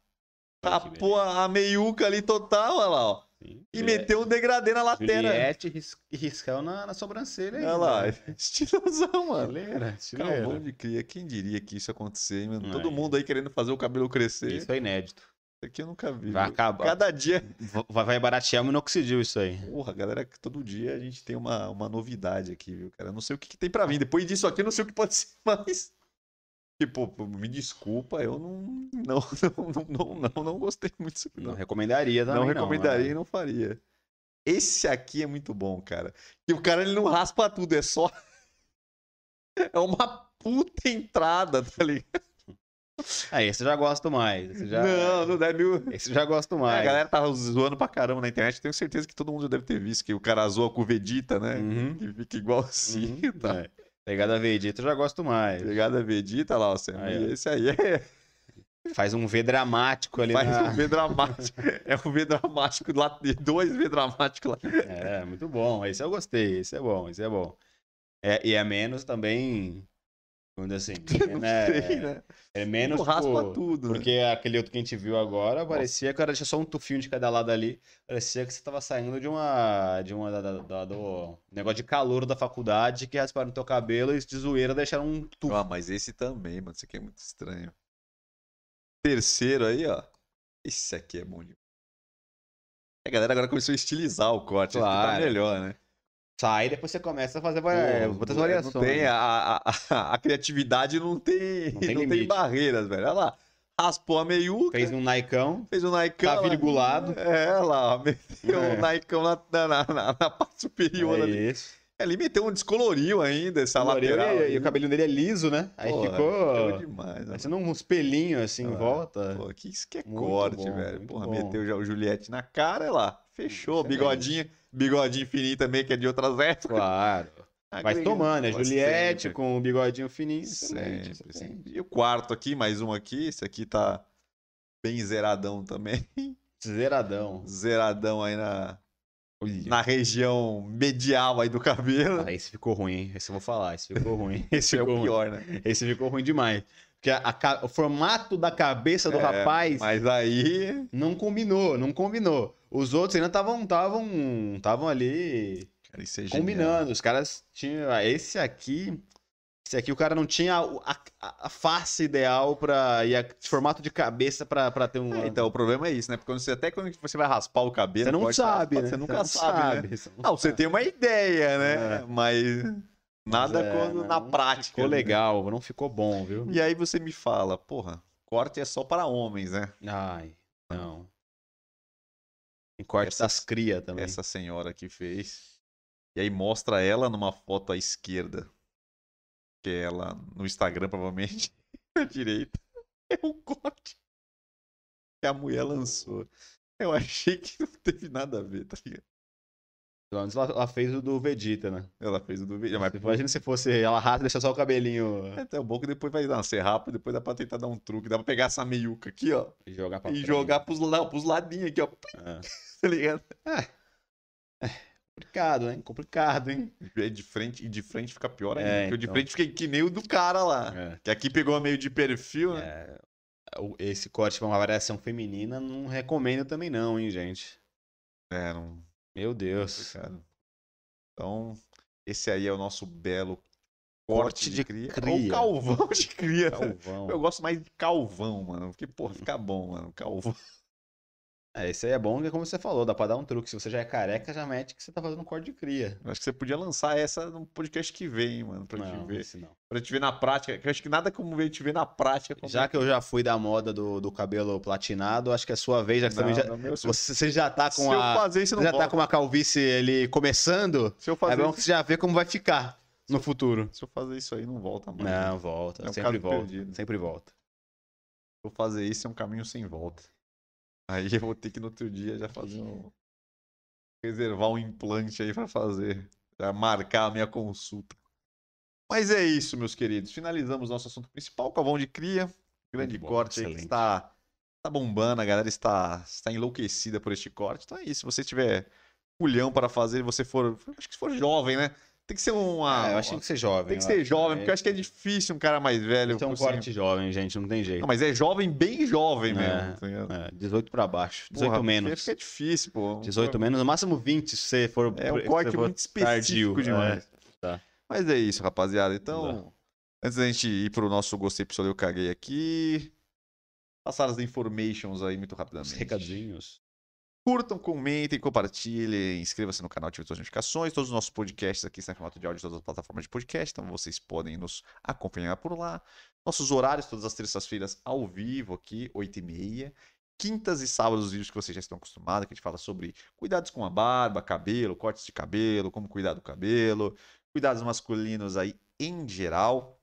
Tapou a a meiuca ali total, olha lá, ó. Sim. E meteu um degradê na lateral. Juliette ris- e riscão na, na sobrancelha aí. Olha lá, *laughs* estilosão, mano. Estileira, Calvão estileira. de cria, quem diria que isso ia acontecer, hein, mano? Não Todo é. mundo aí querendo fazer o cabelo crescer. Isso é inédito. Isso aqui eu nunca vi. Vai acabar. Cada dia. Vai, vai baratear o minoxidil isso aí. Porra, galera, que todo dia a gente tem uma, uma novidade aqui, viu, cara? Eu não sei o que, que tem pra vir. Depois disso aqui, eu não sei o que pode ser mais. Tipo, me desculpa, eu não. Não, não, *laughs* não, não, não, não gostei muito disso Não não. recomendaria também. Não recomendaria né? e não faria. Esse aqui é muito bom, cara. E o cara ele não raspa tudo, é só. *laughs* É uma puta entrada, tá ligado? Ah, esse eu já gosto mais. Esse já... Não, não deve. Esse eu já gosto É, mais. a galera tá zoando pra caramba na internet. Tenho certeza que todo mundo já deve ter visto que o cara zoa com o Vegeta, né? Uhum. Que fica igualzinho, Uhum, tá? é. Pegada Vegeta eu já gosto mais. Pegada Vegeta lá, ó, Sam. Aí. Esse aí é. *laughs* Faz um V dramático ali Faz na... um V dramático. *laughs* É um V dramático lá, dois V dramáticos lá. É, muito bom. Esse eu gostei. Esse é bom, esse é bom. É, e é menos também. Dizer assim. *laughs* Não né? sei, né? É menos. Não raspa tipo, tudo, né? Porque aquele outro que a gente viu agora, parecia que o cara deixa só um tufinho de cada lado ali. Parecia que você tava saindo de uma. de uma. Da, da- da- do negócio de calor da faculdade que rasparam no teu cabelo e de zoeira deixaram um tufo. Ah, mas esse também, mano. Esse aqui é muito estranho. Terceiro aí, ó. Esse aqui é bom demais. A galera agora começou a estilizar o corte. Tá Claro. melhor, né? Sai, depois você começa a fazer é, outras não- variações. Não tem, a, a, a, *laughs* a criatividade não tem, Não não tem tem, limite. barreiras, velho. Olha lá. Raspou a meiuca, Fez fez, um Naicão. um Naicão. tá virgulado. É, lá. Meteu É. um Naicão na, na, na, na- parte superior É ali. isso. Ali meteu um descoloriu ainda, essa Coloriu, lateral. e, e o cabelinho dele é liso, né? Aí Porra, ficou. demais, né? Parecendo uns pelinhos assim em Ah, volta. Pô, que isso que é Muito corte, bom, velho. Porra, bom. meteu já o Juliette na cara, olha lá. Fechou. Excelente. Bigodinho, bigodinho fininho também, que é de outras épocas. Claro. Vai Agrega- tomando, é Juliette sempre, com o bigodinho fininho. Sempre, excelente. sempre. E o quarto aqui, mais um aqui. Esse aqui tá bem zeradão também. Zeradão. Zeradão aí na, Olha. na região medial aí do cabelo. Ah, esse ficou ruim, hein? Esse eu vou falar, esse ficou ruim. *laughs* Esse Esse é o ficou ruim. pior, né? Esse ficou ruim demais. Porque a- a o formato da cabeça do É, rapaz Mas aí. não combinou, não combinou. Os outros ainda estavam estavam ali Cara, isso é genial. combinando. Os caras tinham. ah, Esse aqui. Esse aqui o cara não tinha a, a- a face ideal pra. E a formato de cabeça pra, pra ter um. É, então, o problema é isso, né? Porque quando você, até quando você vai raspar o cabelo, você não pode sabe, né? Você nunca não sabe, né? você não Não, você tem uma ideia, né? É. Mas nada É, quando não, na não prática. Ficou né? legal, não ficou bom, viu? E aí você me fala, porra, corte é só para homens, né? Ai, não. Tem corte Essa- das cria também. Essa senhora que fez. E aí mostra ela numa foto à esquerda. Que é ela no Instagram, provavelmente. *laughs* à direita. É um corte que a mulher lançou. Eu achei que não teve nada a ver, tá ligado? Menos ela, ela fez o do Vegeta, né? Ela fez o do vídeo, mas Imagina se fosse ela rasa e deixar só o cabelinho É até bom que depois vai nascer rápido, depois dá pra tentar dar um truque. Dá pra pegar essa meiuca aqui, ó. e jogar pra e frente. jogar pros, la- pros ladinhos aqui, ó. É. *laughs* Tá ligado? Complicado, hein? Complicado, hein? E de frente, e de frente fica pior ainda. É, porque o de então. frente fica que nem o do cara lá. É. Que aqui pegou meio de perfil, né? É, o- Esse corte pra uma variação feminina não recomendo também não, hein, gente? É, não. Meu Deus. Cara. Então, esse aí é o nosso belo Corte corte de de cria. cria. Ou calvão de cria. Calvão. Eu gosto mais de calvão, mano. Porque, porra, fica bom, mano. Calvão. É, esse aí é bom, é como você falou, dá pra dar um truque. Se você já é careca, já mete que você tá fazendo corte de cria. Eu acho que você podia lançar essa no podcast que vem, mano. Pra não, te ver. esse não. Pra te ver na prática. que Eu acho que nada como ver te ver na prática. Já é que eu já fui da moda do, do cabelo platinado, acho que é a sua vez, já que você também já, Não, meu, se, você, você já tá se com eu a. fazer isso, Você não já tá volta. com uma calvície ali começando, Se eu é fazer bom isso, que você já vê como vai ficar no futuro. se eu fazer isso aí, não volta mais. Não, volta. É um sempre volta. perdido. Sempre volta. Se eu fazer isso, é um caminho sem volta. Aí eu vou ter que no outro dia já fazer um. Reservar um implante aí pra fazer. Já marcar a minha consulta. Mas é isso, meus queridos. Finalizamos nosso assunto principal, Calvão de Cria. Grande bom, corte aí que excelente. está, está bombando, a galera está, está enlouquecida por este corte. Então é isso. Se você tiver culhão para fazer e você for. Acho que se for jovem, né? Tem que ser uma. Ah, eu acho que tem que ser jovem. tem que ser acho. jovem, porque eu acho que é difícil um cara mais velho. Tem um corte jovem, gente, não tem jeito. Não, mas é jovem, bem jovem É, mesmo. tá? É, 18 pra baixo. 18 Porra, menos. Fica difícil, pô. 18 menos, no máximo 20 se você for. É um corte muito específico tardio, demais. tá. Mas é isso, rapaziada. Então, antes da gente ir pro nosso Gostei Pistolei, eu caguei aqui. passar as informations aí muito Os rapidamente. recadinhos. Curtam, comentem, compartilhem, inscreva-se no canal, ative suas notificações. Todos os nossos podcasts aqui estão em formato de áudio em todas as plataformas de podcast, então vocês podem nos acompanhar por lá. Nossos horários, todas as terças-feiras ao vivo aqui, 8h30. Quintas e sábados, os vídeos que vocês já estão acostumados, que a gente fala sobre cuidados com a barba, cabelo, cortes de cabelo, como cuidar do cabelo, cuidados masculinos aí em geral,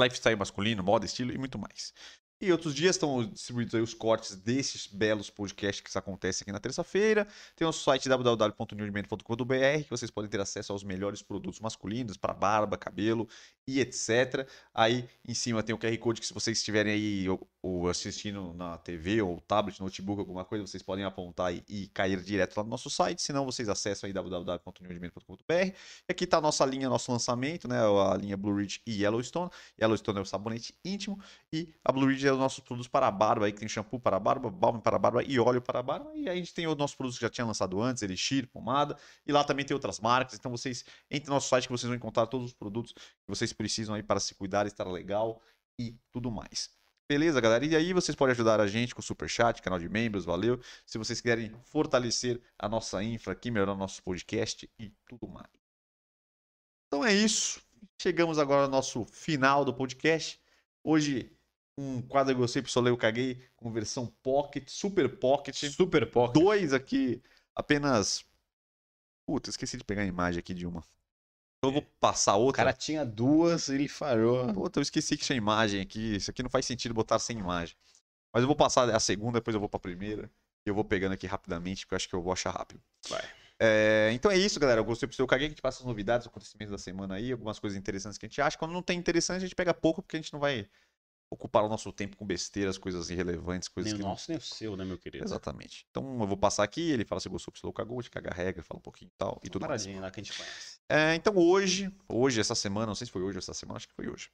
lifestyle masculino, moda, estilo e muito mais. E outros dias estão distribuídos aí os cortes desses belos podcasts que acontecem aqui na terça-feira. Tem o nosso site www.newdiment.com.br que vocês podem ter acesso aos melhores produtos masculinos para barba, cabelo e etc. Aí em cima tem o QR Code que se vocês estiverem aí ou, ou assistindo na TV ou tablet, notebook, alguma coisa, vocês podem apontar e, e cair direto lá no nosso site. Se não, vocês acessam aí www.newdiment.com.br. E aqui está a nossa linha, nosso lançamento, né? A linha Blue Ridge e Yellowstone. Yellowstone é o sabonete íntimo e a Blue Ridge é os nossos produtos para a barba, aí que tem shampoo para a barba, balm para a barba e óleo para a barba. E aí a gente tem os nossos produtos que já tinha lançado antes, Elixir, pomada, e lá também tem outras marcas. Então vocês entrem no nosso site que vocês vão encontrar todos os produtos que vocês precisam aí para se cuidar, estar legal e tudo mais. Beleza, galera? E aí vocês podem ajudar a gente com o Superchat, canal de membros, valeu. Se vocês querem fortalecer a nossa infra aqui, melhorar nosso podcast e tudo mais. Então é isso. Chegamos agora ao nosso final do podcast. Hoje, um quadro que eu sempre só leio, caguei, com versão Pocket, Super Pocket. Super Pocket. Dois aqui, apenas. Puta, esqueci de pegar a imagem aqui de uma. Então eu vou passar O outra. cara tinha duas, ele falhou. Puta, eu esqueci que tinha imagem aqui. Isso aqui não faz sentido botar sem imagem. Mas eu vou passar a segunda, depois eu vou pra primeira. E eu vou pegando aqui rapidamente, porque eu acho que eu vou achar rápido. Vai. É, então é isso, galera. Eu gostei pro seu caguei, que a gente passa as novidades, os acontecimentos da semana aí, algumas coisas interessantes que a gente acha. Quando não tem interessante, a gente pega pouco, porque a gente não vai ocupar o nosso tempo com besteiras, coisas irrelevantes, coisas Nem o que não nosso, nem o seu, né, meu querido? Exatamente. Então eu vou passar aqui, ele fala se gostou, se cagou, gente caga a regra, fala um pouquinho e tal, e tudo mais. Paradinha lá que a gente conhece. É, então hoje, hoje, essa semana, não sei se foi hoje ou essa semana, acho que foi hoje,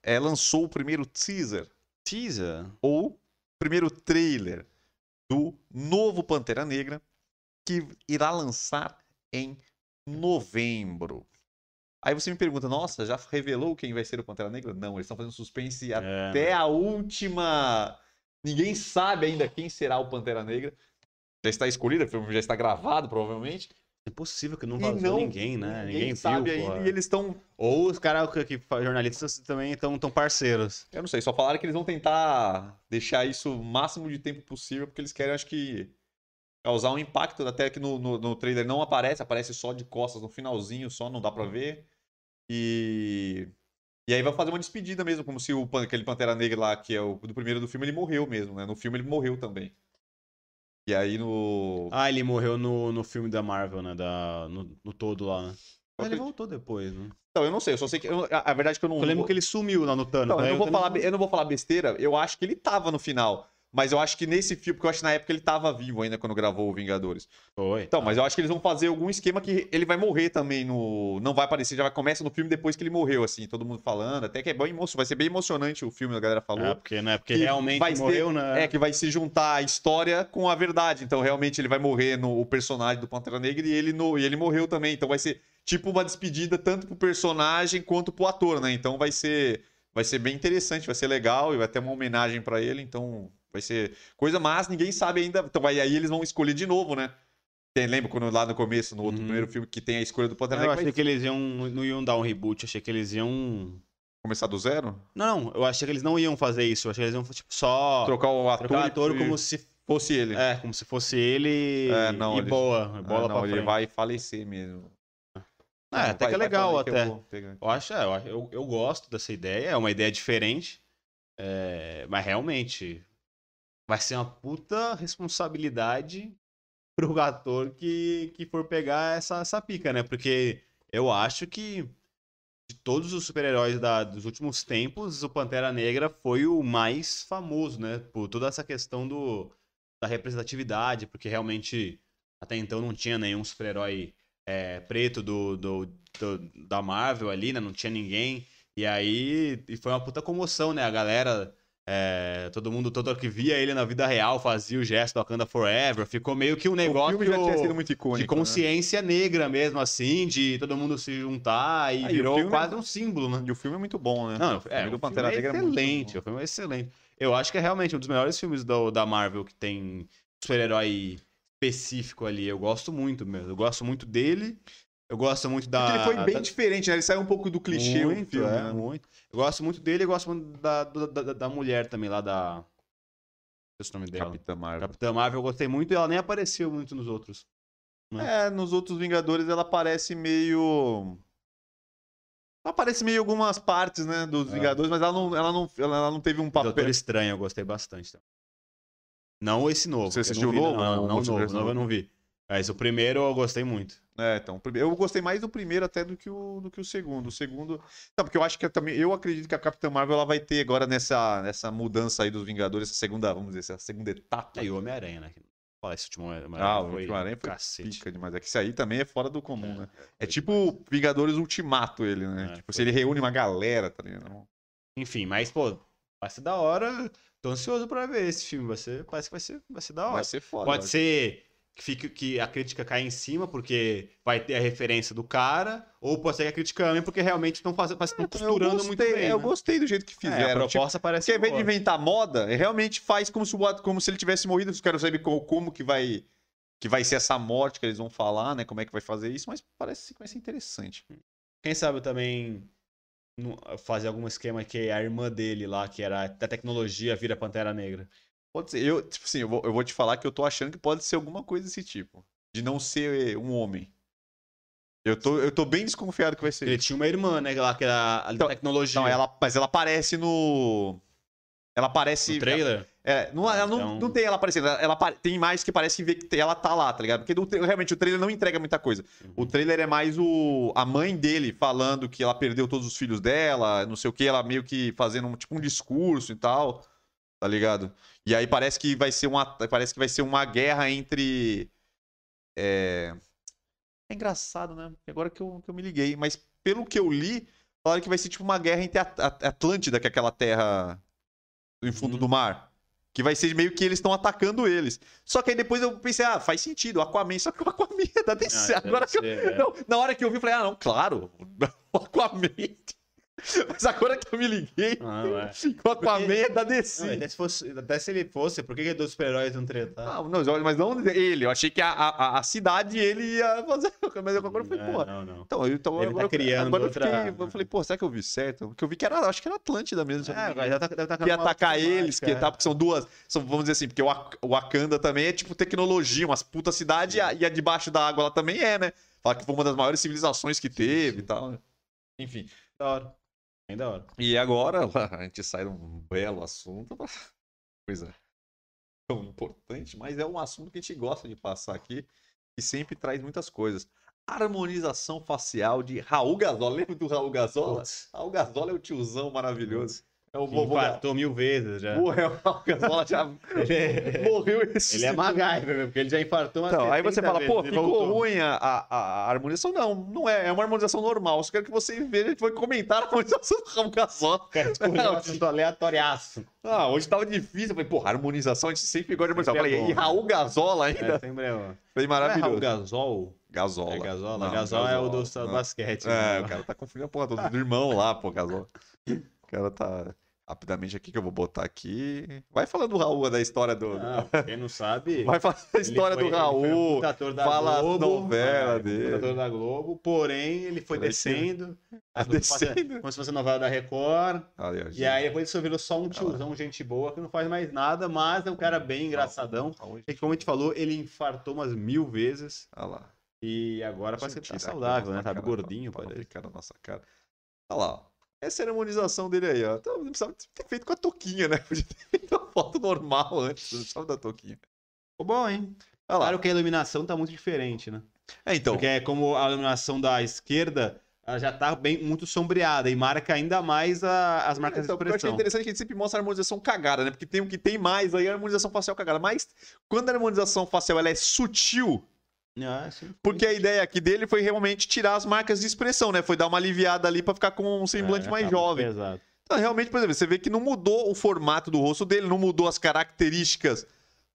é, lançou o primeiro teaser, Teaser. ou primeiro trailer do novo Pantera Negra, que irá lançar em novembro. Aí você me pergunta, nossa, já revelou quem vai ser o Pantera Negra? Não, eles estão fazendo suspense É, até a última. Ninguém sabe ainda quem será o Pantera Negra. Já está escolhido, o filme já está gravado, provavelmente. É impossível que não vazou ninguém, né? Ninguém, sabe viu, ainda. E eles estão. Ou os caras que, que jornalistas também estão tão parceiros. Eu não sei, só falaram que eles vão tentar deixar isso o máximo de tempo possível, porque eles querem, acho que, causar um impacto. Até que no, no, no trailer não aparece, aparece só de costas no finalzinho, só não dá pra ver. E. E aí vai fazer uma despedida mesmo, como se o, aquele Pantera Negra lá, que é o do primeiro do filme, ele morreu mesmo, né? No filme ele morreu também. E aí no. Ah, ele morreu no, no filme da Marvel, né? Da, no, no todo lá, né? Mas ele voltou depois, né? Então, eu não sei, eu só sei que. eu- a, a verdade é que eu não. Eu lembro que ele sumiu lá no Thanos. Não, né? eu não, vou falar, eu não vou falar besteira, eu acho que ele tava no final. Mas eu acho que nesse filme, porque eu acho que na época ele tava vivo ainda quando gravou o Vingadores. Foi. Então, mas eu acho que eles vão fazer algum esquema que ele vai morrer também no. Não vai aparecer, já vai começa no filme depois que ele morreu, assim, todo mundo falando. Até que é bem emo... vai ser bem emocionante o filme, a galera falou. É, porque, né? Porque que realmente vai ser- morreu, né? É, que vai se juntar a história com a verdade. Então, realmente, ele vai morrer no o personagem do Pantera Negra e ele, no, e ele morreu também. Então, vai ser tipo uma despedida tanto pro personagem quanto pro ator, né? Então, vai ser, vai ser bem interessante, vai ser legal e vai ter uma homenagem pra ele. Então, vai ser coisa, mas ninguém sabe ainda. Então, vai, aí eles vão escolher de novo, né? Tem, lembra quando lá no começo, no outro Uhum. primeiro filme, que tem a escolha do Pantera Eu Negra? achei Vai que eles iam, não iam dar um reboot, achei que eles iam. começar do zero? Não, não, eu achei que eles não iam fazer isso. Eu achei que eles iam tipo, só Trocar o ator, trocar o ator e- como se, fosse ele. é, como se fosse ele É, não, e eles- boa. Ah, Bola não, pra ele frente. vai falecer mesmo. É, Não, até vai- que é legal, aí eu até. pegar. Eu acho, é, eu, eu, eu gosto dessa ideia, é uma ideia diferente. é, mas realmente vai ser uma puta responsabilidade pro ator que, que for pegar essa, essa pica, né? Porque eu acho que de todos os super-heróis dos últimos tempos, o Pantera Negra foi o mais famoso, né? Por toda essa questão do, da representatividade, porque realmente até então não tinha nenhum super-herói é, preto do, do, do- da Marvel ali, né? Não tinha ninguém. E aí e foi uma puta comoção, né? A galera É, todo mundo, todo que via ele na vida real, fazia o gesto do Wakanda Forever. Ficou meio que um O negócio icônico. de consciência negra mesmo, assim, de todo mundo se juntar e Ah, e virou filme- quase um símbolo, né? né? E o filme é muito bom, né? Não, o filme é, do Pantera é Negra é excelente, o filme é excelente. Eu acho que é realmente um dos melhores filmes do- da Marvel que tem super-herói específico ali. Eu gosto muito mesmo. Eu gosto muito dele. Eu gosto muito da. Porque ele foi bem da- diferente, né? Ele saiu um pouco do clichê o muito, filme, é, né? muito. Eu gosto muito dele e gosto muito da, da, da- da mulher também lá da. Esse nome dela. Capitã Marvel. Capitã Marvel, eu gostei muito e ela nem apareceu muito nos outros. É, nos outros Vingadores ela parece meio. Ela aparece meio algumas partes, né, dos É. Vingadores, mas ela não, ela não, ela não teve um papel. Doutor Estranho, eu gostei bastante. também. Não esse novo. Você assistiu não o novo? Não, não, não, o novo, novo eu não vi. Mas o primeiro eu gostei muito. É, então, eu gostei mais do primeiro até do que o, do que o segundo. O segundo. Não, porque eu acho que eu também. Eu acredito que a Capitã Marvel ela vai ter agora nessa, nessa mudança aí dos Vingadores, essa segunda, vamos dizer, essa segunda etapa. E o Homem-Aranha, né? Fala, esse último Homem-Aranha Ah, o último Aranha foi cacete. Pica demais. É que isso aí também é fora do comum, né? É foi tipo Vingadores Ultimato ele, né? É, tipo, se ele reúne uma galera, tá ligado? Enfim, mas, pô, vai ser da hora. Tô ansioso pra ver esse filme. Vai ser, parece que vai ser, vai ser da hora. Vai ser foda. Pode ser que, fique, que a crítica caia em cima, porque vai ter a referência do cara, ou pode ser que a crítica ame, porque realmente estão fazendo, estão costurando gostei, muito bem. eu né? gostei do jeito que É, fizeram. a tipo, proposta parece Porque ao invés de inventar moda, é realmente faz como se, como se ele tivesse morrido. Eu quero saber como, como que vai que vai ser essa morte que eles vão falar, né? Como é que vai fazer isso, mas parece que vai ser interessante. Quem sabe também fazer algum esquema que a irmã dele lá, que era da tecnologia, vira Pantera Negra. Pode ser. Eu, tipo assim, eu vou, eu vou te falar que eu tô achando que pode ser alguma coisa desse tipo. De não ser um homem. Eu tô, eu tô bem desconfiado que vai ser Ele isso. tinha uma irmã, né, lá que era a Então, tecnologia. Não, ela, mas ela aparece no. Ela aparece. no trailer? É, não, ela não, Então- não tem ela aparecendo. Ela, ela tem mais que parece que vê que ela tá lá, tá ligado? Porque do realmente o trailer não entrega muita coisa. O trailer é mais o a mãe dele falando que ela perdeu todos os filhos dela, não sei o que, ela meio que fazendo um, tipo um discurso e tal, tá ligado? E aí parece que vai ser uma parece que vai ser uma guerra entre é, é engraçado, né? Agora que eu, que eu me liguei, mas pelo que eu li, falaram que vai ser tipo uma guerra entre a, a- Atlântida, que é aquela terra em fundo Uhum. do mar. Que vai ser meio que eles estão atacando eles. Só que aí depois eu pensei, ah, faz sentido, Aquaman. Só que o Aquaman é da DC. Ah, Agora que eu, ser, é. não, na hora que eu vi, eu falei, ah, não, claro, *laughs* o Aquaman. *laughs* Mas agora que eu me liguei, Ah, é. o Aquaman é da Não, DC. até, se fosse, até se ele fosse, por que, que dois super-heróis não tretar? Não, não, mas não ele. Eu achei que a, a, a cidade ele ia fazer. *laughs* Mas agora eu falei, É, porra. Não, não. Então, eu, então Ele tá agora, eu- criando agora eu outra- fiquei. Eu falei, pô, será que eu vi certo? Porque eu vi que era. Acho que era Atlântida mesmo. eu não É, agora já tá, deve tá que ia atacar eles, que temática, tá, é. porque são duas. São, vamos dizer assim, porque o Wak- o Wakanda também é tipo tecnologia, umas puta cidade, e a, e a debaixo da água lá também é, né? Fala que foi uma das maiores civilizações que teve sim. e tal. né? Enfim. Da hora. Bem da hora. E agora *laughs* a gente sai de um belo assunto *laughs* coisa tão importante, mas é um assunto que a gente gosta de passar aqui e sempre traz muitas coisas. Harmonização facial de Raul Gazola. Lembra do Raul Gazola? Putz. Raul Gazola é o tiozão maravilhoso. É o vovô. infartou mil vezes já. Porra, *laughs* é o Raul Gazola já Ele, *laughs* morreu esse ele é MacGyver, meu, porque ele já infartou umas Então, aí você 70 fala, pô, e ficou voltou. ruim a, a, a harmonização. Não, não é. É uma harmonização normal. Só quero que você veja, a gente vai comentar a harmonização do Raul Gazola. Cara, escolheu um assunto aleatoriaço. Ah, hoje tava difícil. Eu falei, pô, harmonização, a gente sempre gosta de harmonização. Eu é falei, e bom. Raul Gazola ainda? É, sempre é bom. Falei, Não é Raul maravilhoso. Gasol? Gazola. É Gasola? Não, Gasol é o do Gazola, não. basquete. É, né? o cara tá confundindo a porra toda do irmão lá, pô, Gazola. *laughs* O cara tá. Rapidamente aqui que eu vou botar aqui. Vai falando do Raul, da história do. Não, quem não sabe. *laughs* Vai falar da história foi- do Raul. um fala Globo, novelas é, dele. ator da Globo, porém ele foi descendo. *laughs* Tá fosse- descendo. Como se fosse novela da Record. E aí depois ele só virou só um tiozão, gente boa, que não faz mais nada, mas é um cara bem engraçadão. Raul, E como a gente falou, ele infartou umas mil vezes. Olha lá. E agora parece que tá saudável, a né? Tá cara, gordinho, pra, pra parece. ficar na nossa cara. Olha lá. ó. Essa é a harmonização dele aí, ó. Então, não precisava ter feito com a touquinha, né? *laughs* Podia ter feito uma foto normal antes, não precisava da touquinha. Ficou bom, hein? Olha lá. Claro que a iluminação tá muito diferente, né? É, então. Porque é como a iluminação da esquerda, ela já tá bem muito sombreada e marca ainda mais a- as marcas então, de porque eu achei expressão. interessante que a gente sempre mostra a harmonização cagada, né? Porque tem o que tem mais aí, a harmonização facial cagada. Mas quando a harmonização facial ela é sutil, Ah, sim. porque a ideia aqui dele foi realmente tirar as marcas de expressão, né? Foi dar uma aliviada ali pra ficar com um semblante É, mais jovem. Pesado. Então, realmente, por exemplo, você vê que não mudou o formato do rosto dele, não mudou as características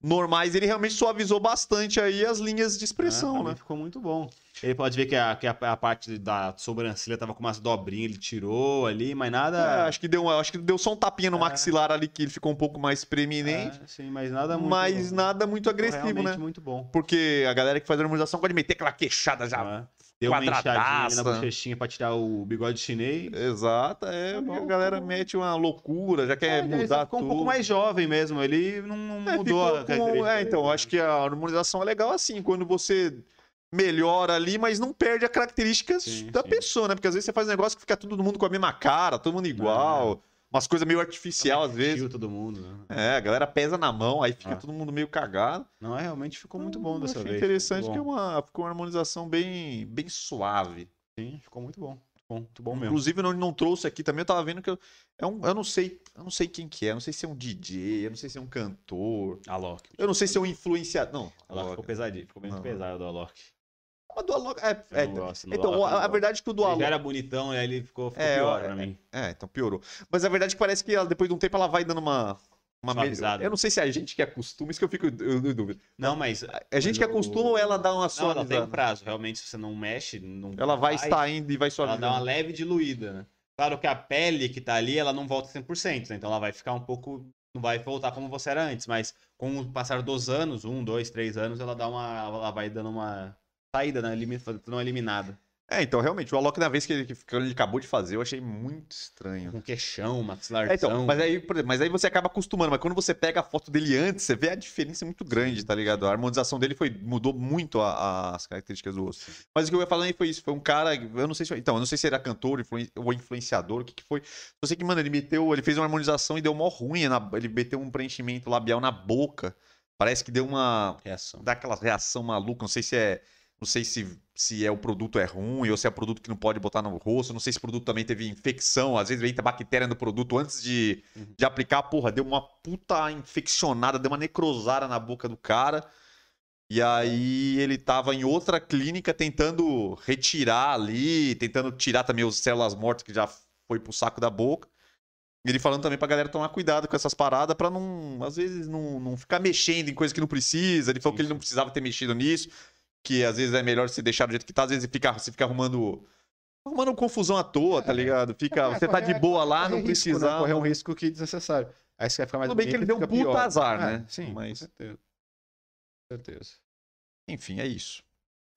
normais, ele realmente suavizou bastante aí as linhas de expressão, É, né? Ficou muito bom. Ele pode ver que a, que a, a parte da sobrancelha tava com umas dobrinhas, ele tirou ali, mas É, nada. acho que deu, acho que deu só um tapinha no É. maxilar ali que ele ficou um pouco mais preeminente, É, sim, mas nada muito. mas nada muito agressivo, né? muito bom. Porque a galera que faz a harmonização pode meter aquela queixada já. É. Deu uma quadradaça. na bochechinha pra tirar o bigode chinês. Exato, é, Tá bom, a galera tá mete uma loucura, já quer ele mudar ficou tudo. um pouco mais jovem mesmo, ele não, não É, mudou com- É, então, acho que a harmonização é legal assim, quando você melhora ali, mas não perde a característica Sim, da sim. pessoa, né? Porque às vezes você faz um negócio que fica todo mundo com a mesma cara, todo mundo igual, umas coisas meio artificial às vezes. Todo mundo, né? É, a galera pesa na mão, aí fica Ah. todo mundo meio cagado. Não, é, realmente ficou muito bom dessa achei vez. interessante que é uma, ficou uma harmonização bem, bem suave. Sim, ficou muito bom. Muito bom, muito bom mesmo. Inclusive, não, não trouxe aqui também, eu tava vendo que eu, é um, eu não sei, eu não sei quem que é, eu não sei se é um DJ, eu não sei se é um cantor, Alok. eu não sei se é um influenciador, não. Alok ficou pesadinho, ficou muito pesado do Alok. Mas do Alok, é, é, então, gosto, então, Alok a, a verdade é que o do Ele Alok, já era bonitão, aí ele ficou, ficou É, pior é, pra mim. é, então piorou. Mas a verdade é que parece que ela, depois de um tempo ela vai dando uma uma me- Suavizada. Eu não sei se é a gente que acostuma, isso que eu fico eu, dúvida. Não, mas. A gente que acostuma ou ela dá uma Não, ela suavizada? tem um prazo. Realmente, se você não mexe, não. Ela vai estar indo e vai Ela dá uma leve diluída, né? Claro que a pele que tá ali, ela não volta 100%, né? Então ela vai ficar um pouco. Não vai voltar como você era antes, mas com o passar dos anos, um, dois, três anos, ela dá uma. Ela vai dando uma saída, né? Elimi- Fazendo uma eliminada. É, então realmente, o Alok na vez que ele, que ele acabou de fazer, eu achei muito estranho. Com queixão, maxilarzão. É, então, mas aí, exemplo, mas aí você acaba acostumando, mas quando você pega a foto dele antes, você vê a diferença muito grande, tá ligado? A harmonização dele foi, mudou muito a- a- as características do rosto. Mas o que eu ia falando aí foi isso, foi um cara, eu não sei se, então, eu não sei se era cantor influen- ou influenciador, o que que foi. Eu sei que, mano, ele meteu, ele fez uma harmonização e deu mó ruim, na- ele meteu um preenchimento labial na boca. Parece que deu uma, Reação. dá aquela reação maluca, não sei se é, não sei se, se é o produto é ruim ou se é produto que não pode botar no rosto, não sei se o produto também teve infecção, às vezes entra bactéria no produto antes de, Uhum. de aplicar, porra, deu uma puta infeccionada, deu uma necrosada na boca do cara. E aí ele tava em outra clínica tentando retirar ali, tentando tirar também as células mortas que já foi pro saco da boca. Ele falando também pra galera tomar cuidado com essas paradas pra não, às vezes, não, não ficar mexendo em coisa que não precisa. Ele falou Sim, que ele não precisava ter mexido nisso, que às vezes é melhor se deixar do jeito que tá, às vezes fica, você fica arrumando. Arrumando confusão à toa, tá ligado? Fica, você tá de boa lá, não precisa. né? Correr um risco que desnecessário. Aí você vai ficar mais Tudo bem que ele deu um puta pior. azar, É, né? Sim, Mas- com certeza. Com certeza. Enfim, é isso.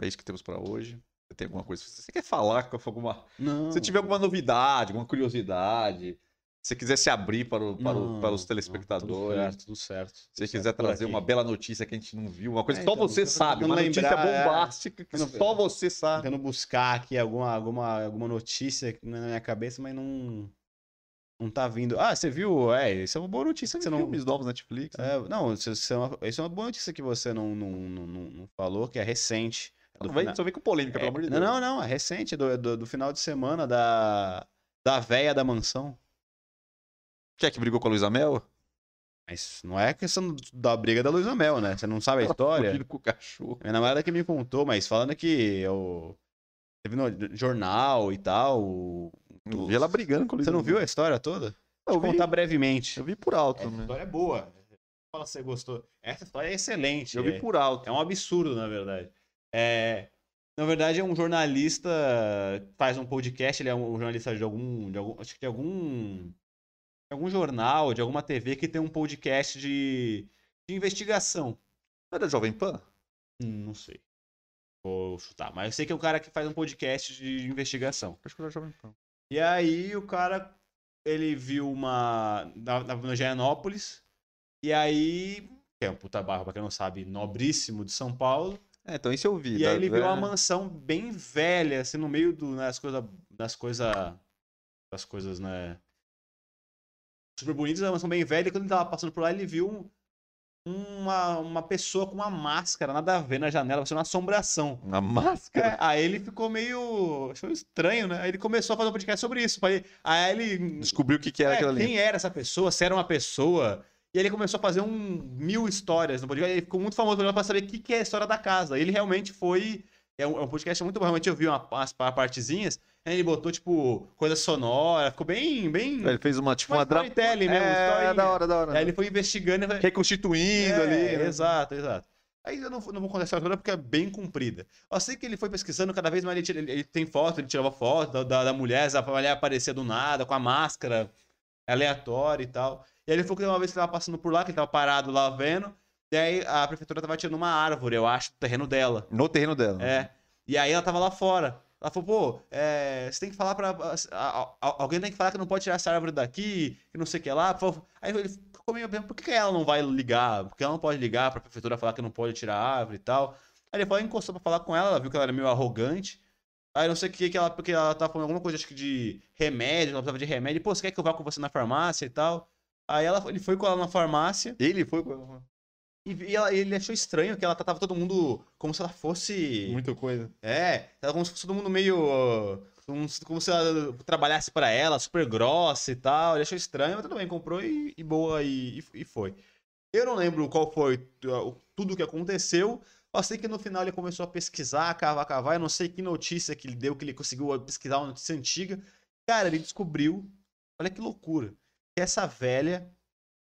É isso que temos pra hoje. Você tem alguma coisa? Você quer falar com alguma. Não. Se tiver alguma novidade, alguma curiosidade, você quiser se abrir para, o- para, o- Não, para os não, telespectadores, Tudo certo, tudo certo. se você quiser trazer aqui. uma bela notícia que a gente não viu, uma coisa É, que só então, você sabe, uma tentando notícia lembrar, é. bombástica que Não, só você sabe. Tentando buscar aqui alguma, alguma, alguma notícia não é na minha cabeça, mas não. Não tá vindo. Ah, você viu? É, isso é uma boa notícia que você não. Filmes novos Netflix. né? É, não, isso, isso é uma, isso é uma boa notícia que você não, não, não, não- não falou, que é recente. É Não vem, só vem com polêmica, É, pelo amor de não, Deus. não, não, é recente, do, do, do final de semana da, da véia da mansão. Quer que brigou com a Luísa Mel? Mas não é questão da briga da Luísa Mel, né? Você não sabe a história. Fugindo *laughs* com o cachorro. Minha namorada que me contou, mas falando que eu... teve no jornal e tal. o- Eu vi ela brigando com a Luísa Você não viu a história toda? Eu Vou vi, contar brevemente. eu vi por alto, Essa né? história é boa. Fala se você gostou. Essa história é excelente. Eu é- vi por alto. É um absurdo, na verdade. É, na verdade, é um jornalista que faz um podcast, ele é um jornalista de algum. De algum acho que de algum. Algum jornal, de alguma TV que tem um podcast de, de investigação. Não é da Jovem Pan? Hum, não sei. Vou chutar. Mas eu sei que é um cara que faz um podcast de investigação. Acho que era da Jovem Pan. E aí o cara, ele viu uma. Na, na, Gianópolis. E aí. Que é um puta bairro, pra quem não sabe, nobríssimo de São Paulo. É, então isso eu vi. E aí ele viu é- uma mansão bem velha, assim, no meio do, das coisas, das coisas, das coisas, né, super bonitas, uma mansão bem velha, e quando ele tava passando por lá, ele viu um- uma, uma pessoa com uma máscara, nada a ver na janela, parecendo uma assombração. Uma máscara? É, aí ele ficou meio, achou estranho, né, aí ele começou a fazer um podcast sobre isso, Falei- aí ele Descobriu o que, que era é, aquilo ali. quem era essa pessoa, se era uma pessoa. E aí ele começou a fazer um mil histórias no podcast. Ele ficou muito famoso para saber o que, que é a história da casa. Ele realmente foi. É um, é um podcast muito bom. Realmente eu vi uma- umas pa- partezinhas. Ele botou, tipo, coisa sonora, ficou bem, bem... Ele fez uma, tipo, Uma uma, dra- mesmo, É, da hora, da hora. Aí ele foi investigando Reconstituindo É, ali. né? Exato, exato. Aí eu não, não vou contar essa história porque é bem comprida. Eu sei que ele foi pesquisando, cada vez mais ele, tira- ele- ele tem foto, ele tirava foto da, da, da mulher, a mulher aparecia do nada, com a máscara aleatória e tal. E aí ele falou que uma vez que ele tava passando por lá, que ele tava parado lá vendo, e aí a prefeitura tava tirando uma árvore, eu acho, do terreno dela. No terreno dela. É. E aí ela tava lá fora. Ela falou, pô, é, você tem que falar pra. a- a- alguém tem que falar que não pode tirar essa árvore daqui, que não sei o que lá. Aí ele ficou meio bem, por que ela não vai ligar? Porque ela não pode ligar pra prefeitura falar que não pode tirar a árvore e tal. Aí ele falou, encostou pra falar com ela, ela viu que ela era meio arrogante. Aí não sei o que, que ela, porque ela tava falando alguma coisa, acho que de remédio, ela precisava de remédio. Pô, você quer que eu vá com você na farmácia e tal? Aí ela, ele foi com ela na farmácia. Ele foi com E, e ela- ele achou estranho que ela tratava todo mundo como se ela fosse. muita coisa. É, tava como se fosse todo mundo meio. Como se, como se ela trabalhasse pra ela, super grossa e tal. Ele achou estranho, mas tudo bem, comprou e, e boa e, e- foi. Eu não lembro qual foi tudo o que aconteceu. Eu sei que no final ele começou a pesquisar, cavar, cavar. Eu não sei que notícia que ele deu, que ele conseguiu pesquisar uma notícia antiga. Cara, ele descobriu. Olha que loucura. Que essa velha,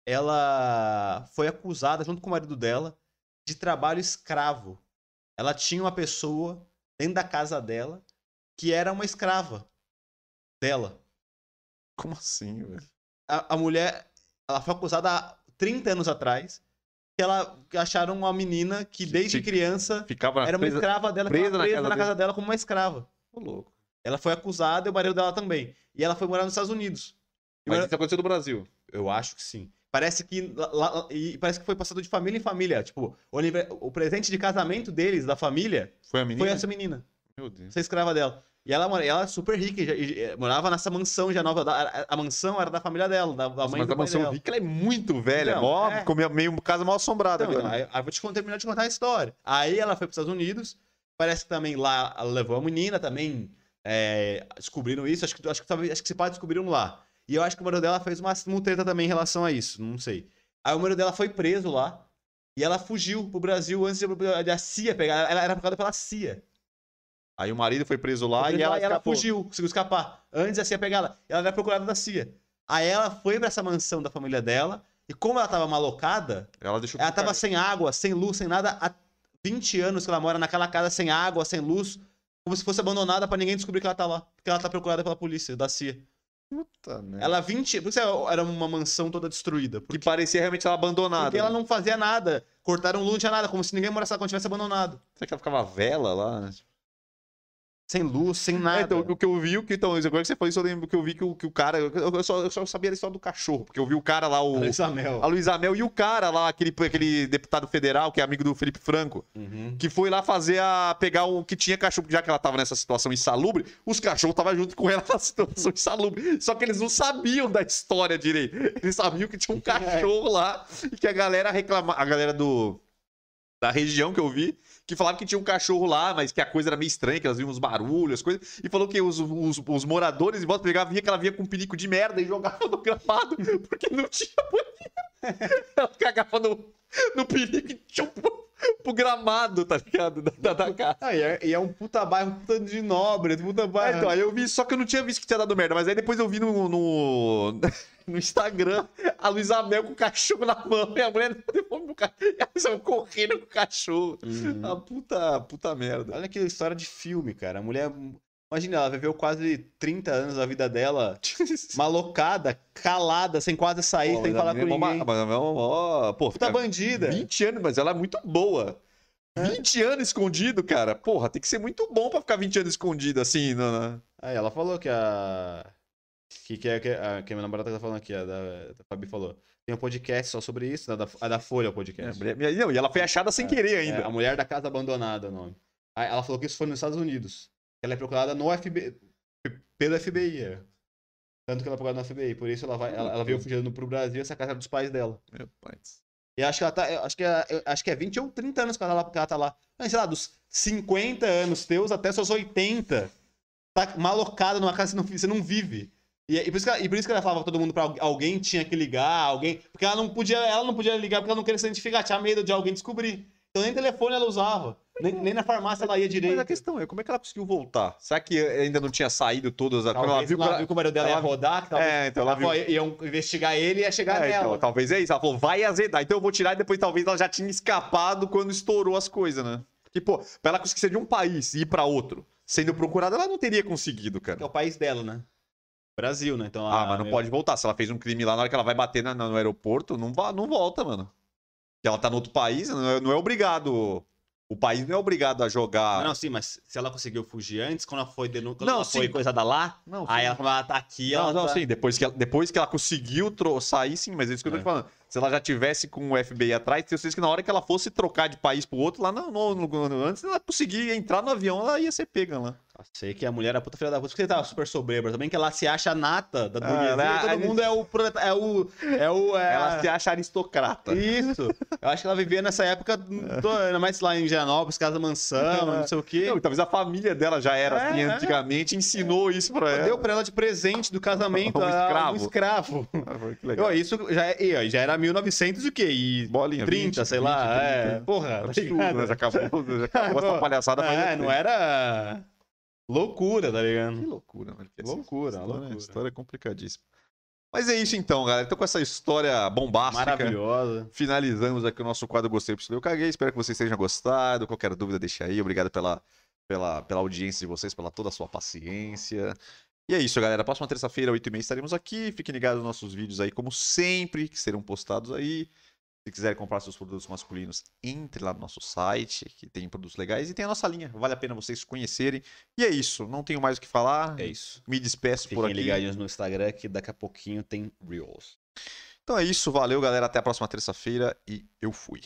ela foi acusada, junto com o marido dela, de trabalho escravo. Ela tinha uma pessoa dentro da casa dela que era uma escrava dela. Como assim, velho? A, a mulher, ela foi acusada há 30 anos atrás que ela que acharam uma menina que desde criança Ficava era uma presa- escrava dela, que presa na presa casa na casa dela como uma escrava. Ô, louco. Ela foi acusada e o marido dela também. E ela foi morar nos Estados Unidos. E Mas isso aconteceu no Brasil. Eu acho que sim. Parece que lá- e parece que foi passado de família em família. Tipo, o, o presente de casamento deles, da família, Foi a menina? foi essa menina. Meu Deus. Essa escrava dela. E ela, ela é super rica, já- e- morava nessa mansão já nova. A, a mansão era da família dela, da, da mãe mas a mansão dela. rica ela é muito velha. Então, mó, é. ficou meio, casa mal assombrada. Então, agora. aí, aí vou te terminar de contar a história. Aí ela foi para os Estados Unidos. Parece que também lá ela levou a menina, também é, descobriram isso. Acho que, acho, que, acho que se pode descobriram lá. E eu acho que o marido dela fez uma, treta também em relação a isso. Não sei. Aí o marido dela foi preso lá. E ela fugiu pro Brasil antes de, de a CIA pegar. Ela era procurada pela CIA. Aí o marido foi preso lá Foi e preso ela, lá escapou. fugiu, conseguiu escapar. Antes da CIA pegar ela. Ela era procurada da CIA. Aí ela foi pra essa mansão da família dela. E como ela tava malocada, Ela deixou ela cara. tava sem água, sem luz, sem nada há 20 anos que ela mora naquela casa sem água, sem luz, como se fosse abandonada pra ninguém descobrir que ela tá lá. Porque ela tá procurada pela polícia, da CIA. Puta, né? Ela 20, por isso era uma mansão toda destruída. Que Porque, parecia realmente ela abandonada. porque ela não fazia nada. Cortaram luz, não tinha nada, como se ninguém morasse lá quando tivesse abandonado. Será que ela ficava vela lá? Sem luz, sem nada. É, então, o que eu vi, o que, então, agora que você falou isso, eu lembro que eu vi que o, que o cara. Eu, eu só, eu só sabia a história do cachorro, porque eu vi o cara lá, o. A Luísa Mel e o cara lá, aquele, aquele deputado federal, que é amigo do Felipe Franco, Uhum. que foi lá fazer a. pegar o que tinha cachorro, já que ela tava nessa situação insalubre, os cachorros estavam junto com ela *laughs* na situação insalubre. Só que eles não sabiam da história direito. Eles sabiam que tinha um *laughs* cachorro lá e que a galera reclamava. A galera do. Da região que eu vi, que falava que tinha um cachorro lá, mas que a coisa era meio estranha, que elas viam uns barulhos, as coisas. E falou que os, os, os moradores em volta pegavam, via que ela via com um pinico de merda e jogava no gramado, *laughs* porque não tinha banheiro. Ela cagava no, no perigo e tinha pro, gramado, tá ligado? Da, da, casa. Ah, e, é, e é um puta bairro, puta de nobre, puta É, bairro. então, aí eu vi, só que eu não tinha visto que tinha dado merda, mas aí depois eu vi no, no, *laughs* no Instagram a Luísa Mel com o cachorro na mão e a mulher devolveu o cachorro. E a Luísa *laughs* Mel correndo com o cachorro. Uhum. A puta, puta merda. Olha que história de filme, cara. A mulher. Imagina, ela viveu quase 30 anos da vida dela *laughs* malocada, calada, sem quase sair, sem falar com é ninguém. mas é Pô, Puta fica bandida. 20 anos, mas ela é muito boa. 20 anos escondido, cara. Porra, tem que ser muito bom pra ficar 20 anos escondido assim. Na, na- Aí ela falou que a. Que, que, é, que, a, que a minha namorada tá falando aqui, a da, da Fabi falou. Tem um podcast só sobre isso, a da, a da Folha o É, podcast. mulher- não, e ela foi achada sem querer É, ainda. a mulher da casa abandonada, o nome. Ela falou que isso foi nos Estados Unidos. Ela é procurada no FBI, pelo FBI. é. Tanto que ela é procurada no FBI. Por isso ela, vai, ela, ela veio fugindo pro Brasil, essa casa era dos pais dela. Meu pai. E acho que ela tá. Acho que, é, acho que é 20 ou 30 anos que ela, tá lá- que ela tá lá. Mas, sei lá, dos 50 anos teus até seus 80. Tá malocada numa casa que você não vive. E, e por isso que ela, e por isso que ela falava todo mundo pra algu- alguém tinha que ligar, alguém. Porque ela não podia, ela não podia ligar porque ela não queria se identificar, tinha medo de alguém descobrir. Então nem telefone ela usava. Nem, nem na farmácia ela ia direito. Mas a questão é, como é que ela conseguiu voltar? Será que ainda não tinha saído todas? as- ela viu ela viu que o marido dela ia ela- rodar, que talvez É, então ela ela viu... iam investigar ele e ia chegar É, nela. então, talvez é isso. Ela falou, vai azedar. Então eu vou tirar e depois talvez ela já tinha escapado quando estourou as coisas, né? Que, pô, pra ela conseguir ser de um país e ir pra outro, sendo procurada, ela não teria conseguido, cara. É o país dela, né? Brasil, né? Então, Ah, mas não pode voltar. Se ela fez um crime lá, na hora que ela vai bater na- no aeroporto, não, va- não volta, mano. Porque ela tá no outro país, não é, não é obrigado. O país não é obrigado a jogar. Não, sim, mas se ela conseguiu fugir antes, quando ela foi denu... quando Não, ela foi sim. coisada lá, Não, aí ela, ela tá aqui, Não, ela não, tá... sim, depois que ela, depois que ela conseguiu tro- sair, sim, mas é isso que eu tô É. te falando. Se ela já tivesse com o FBI atrás, tenho certeza que na hora que ela fosse trocar de país pro outro, lá no, no- no- antes ela conseguir entrar no avião, ela ia ser pega lá. Sei que a mulher é a puta filha da puta, porque tava super soberba também, que ela se acha nata da Ah, burguesia, é- e todo mundo é o... É o... É o é... Ela se acha aristocrata. Isso. Eu acho que ela vivia nessa época, ainda mais lá em Gianópolis, casa mansão, não sei o quê. Não, talvez a família dela já era É, assim é. antigamente, ensinou isso pra ela. Deu pra ela de presente do casamento Um escravo. um escravo. Ah, isso já, é- já era 1900 e o quê? E Bolinha, 30, 20, sei 20, lá. 30. é, porra, tá Absurdo, né? Já acabou, já acabou essa *laughs* palhaçada É, não era loucura, tá Que ligado? loucura, velho. que Loucura, história, loucura. História é complicadíssima. Mas é isso então, galera. Então com essa história bombástica, Maravilhosa. finalizamos aqui o nosso quadro Gostei, Pistolei, Eu Caguei. Espero que vocês tenham gostado. Qualquer dúvida, deixa aí. Obrigado pela, pela, pela audiência de vocês, pela toda a sua paciência. E é isso, galera. Próxima terça-feira, 8h30, estaremos aqui. Fiquem ligados nos nossos vídeos aí, como sempre, que serão postados aí. Se quiser comprar seus produtos masculinos, entre lá no nosso site, que tem produtos legais. E tem a nossa linha. Vale a pena vocês conhecerem. E é isso. Não tenho mais o que falar. É isso. Me despeço por Fiquem aqui. ligadinhos no Instagram que daqui a pouquinho tem Reels. Então é isso. Valeu, galera. Até a próxima terça-feira. E eu fui.